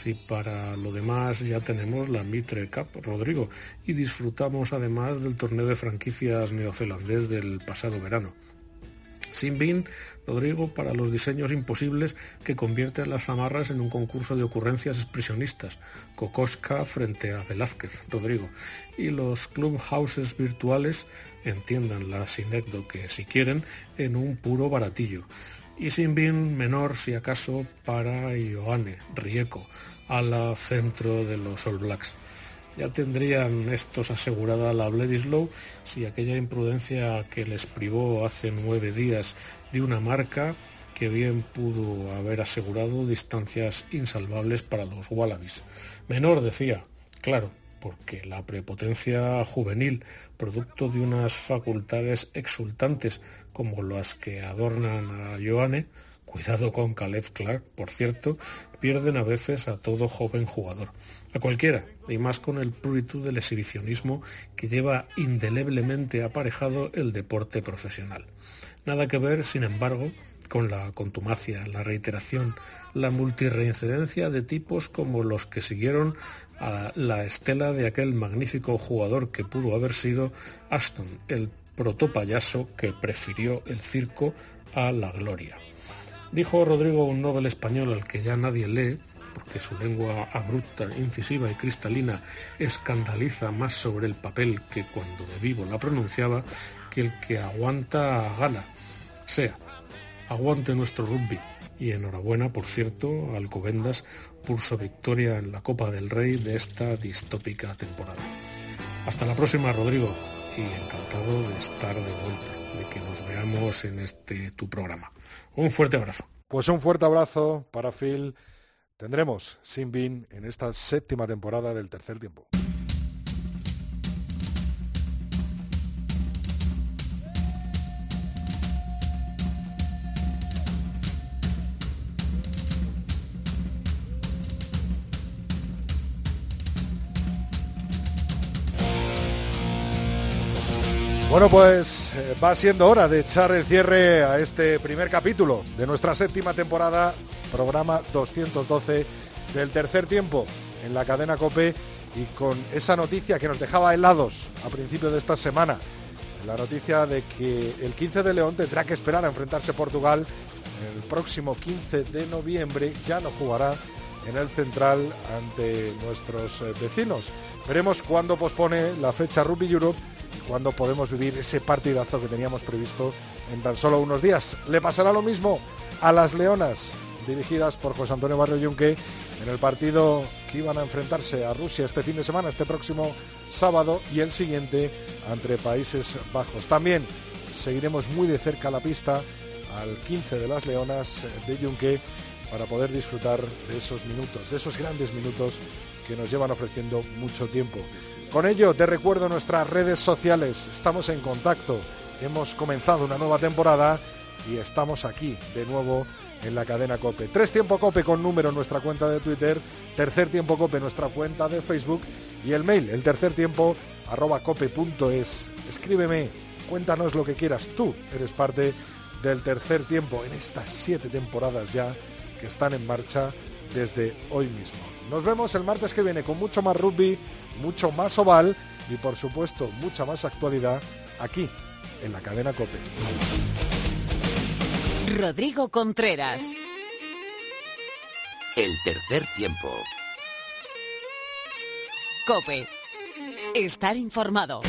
Si para lo demás ya tenemos la Mitre Cup, Rodrigo, y disfrutamos además del torneo de franquicias neozelandés del pasado verano. Sin bin, Rodrigo, para los diseños imposibles que convierten las zamarras en un concurso de ocurrencias expresionistas. Kokoska frente a Velázquez, Rodrigo. Y los clubhouses virtuales, entiendan la sinécdo que si quieren, en un puro baratillo. Y sin bin menor, si acaso, para Ioane, Rieco, a la centro de los All Blacks. Ya tendrían estos asegurada la Bledisloe si aquella imprudencia que les privó hace nueve días de una marca que bien pudo haber asegurado distancias insalvables para los Wallabies. Menor, decía, claro, porque la prepotencia juvenil, producto de unas facultades exultantes como las que adornan a Joanne, cuidado con Caleb Clark, por cierto, pierden a veces a todo joven jugador. A cualquiera, y más con el prurito del exhibicionismo que lleva indeleblemente aparejado el deporte profesional. Nada que ver, sin embargo, con la contumacia, la reiteración, la multirreincidencia de tipos como los que siguieron a la estela de aquel magnífico jugador que pudo haber sido Aston, el protopayaso que prefirió el circo a la gloria. Dijo Rodrigo un Nobel español al que ya nadie lee, porque su lengua abrupta, incisiva y cristalina escandaliza más sobre el papel que cuando de vivo la pronunciaba, que el que aguanta gana. Sea, aguante nuestro rugby. Y enhorabuena, por cierto, Alcobendas por su victoria en la Copa del Rey de esta distópica temporada. Hasta la próxima, Rodrigo, y encantado de estar de vuelta, de que nos veamos en este tu programa. Un fuerte abrazo. Pues un fuerte abrazo para Phil tendremos Sin Bin en esta séptima temporada del tercer tiempo. Bueno, pues eh, va siendo hora de echar el cierre a este primer capítulo de nuestra séptima temporada programa 212 del tercer tiempo en la cadena Cope y con esa noticia que nos dejaba helados a principio de esta semana. La noticia de que el 15 de León tendrá que esperar a enfrentarse a Portugal el próximo 15 de noviembre. Ya no jugará en el central ante nuestros eh, vecinos. Veremos cuándo pospone la fecha Rugby Europe y cuándo podemos vivir ese partidazo que teníamos previsto en tan solo unos días. ¿Le pasará lo mismo a las Leonas? dirigidas por José Antonio Barrio Yunque en el partido que iban a enfrentarse a Rusia este fin de semana, este próximo sábado y el siguiente entre Países Bajos. También seguiremos muy de cerca la pista al 15 de las Leonas de Yunque para poder disfrutar de esos minutos, de esos grandes minutos que nos llevan ofreciendo mucho tiempo. Con ello, te recuerdo nuestras redes sociales, estamos en contacto, hemos comenzado una nueva temporada y estamos aquí de nuevo en la cadena Cope. Tres Tiempo Cope con número en nuestra cuenta de Twitter, Tercer Tiempo Cope en nuestra cuenta de Facebook y el mail, el tercer tiempo arroba cope.es. Escríbeme, cuéntanos lo que quieras. Tú eres parte del tercer tiempo en estas siete temporadas ya que están en marcha desde hoy mismo. Nos vemos el martes que viene con mucho más rugby, mucho más oval y por supuesto mucha más actualidad aquí en la cadena Cope. Rodrigo Contreras. El tercer tiempo. Cope. Estar informado.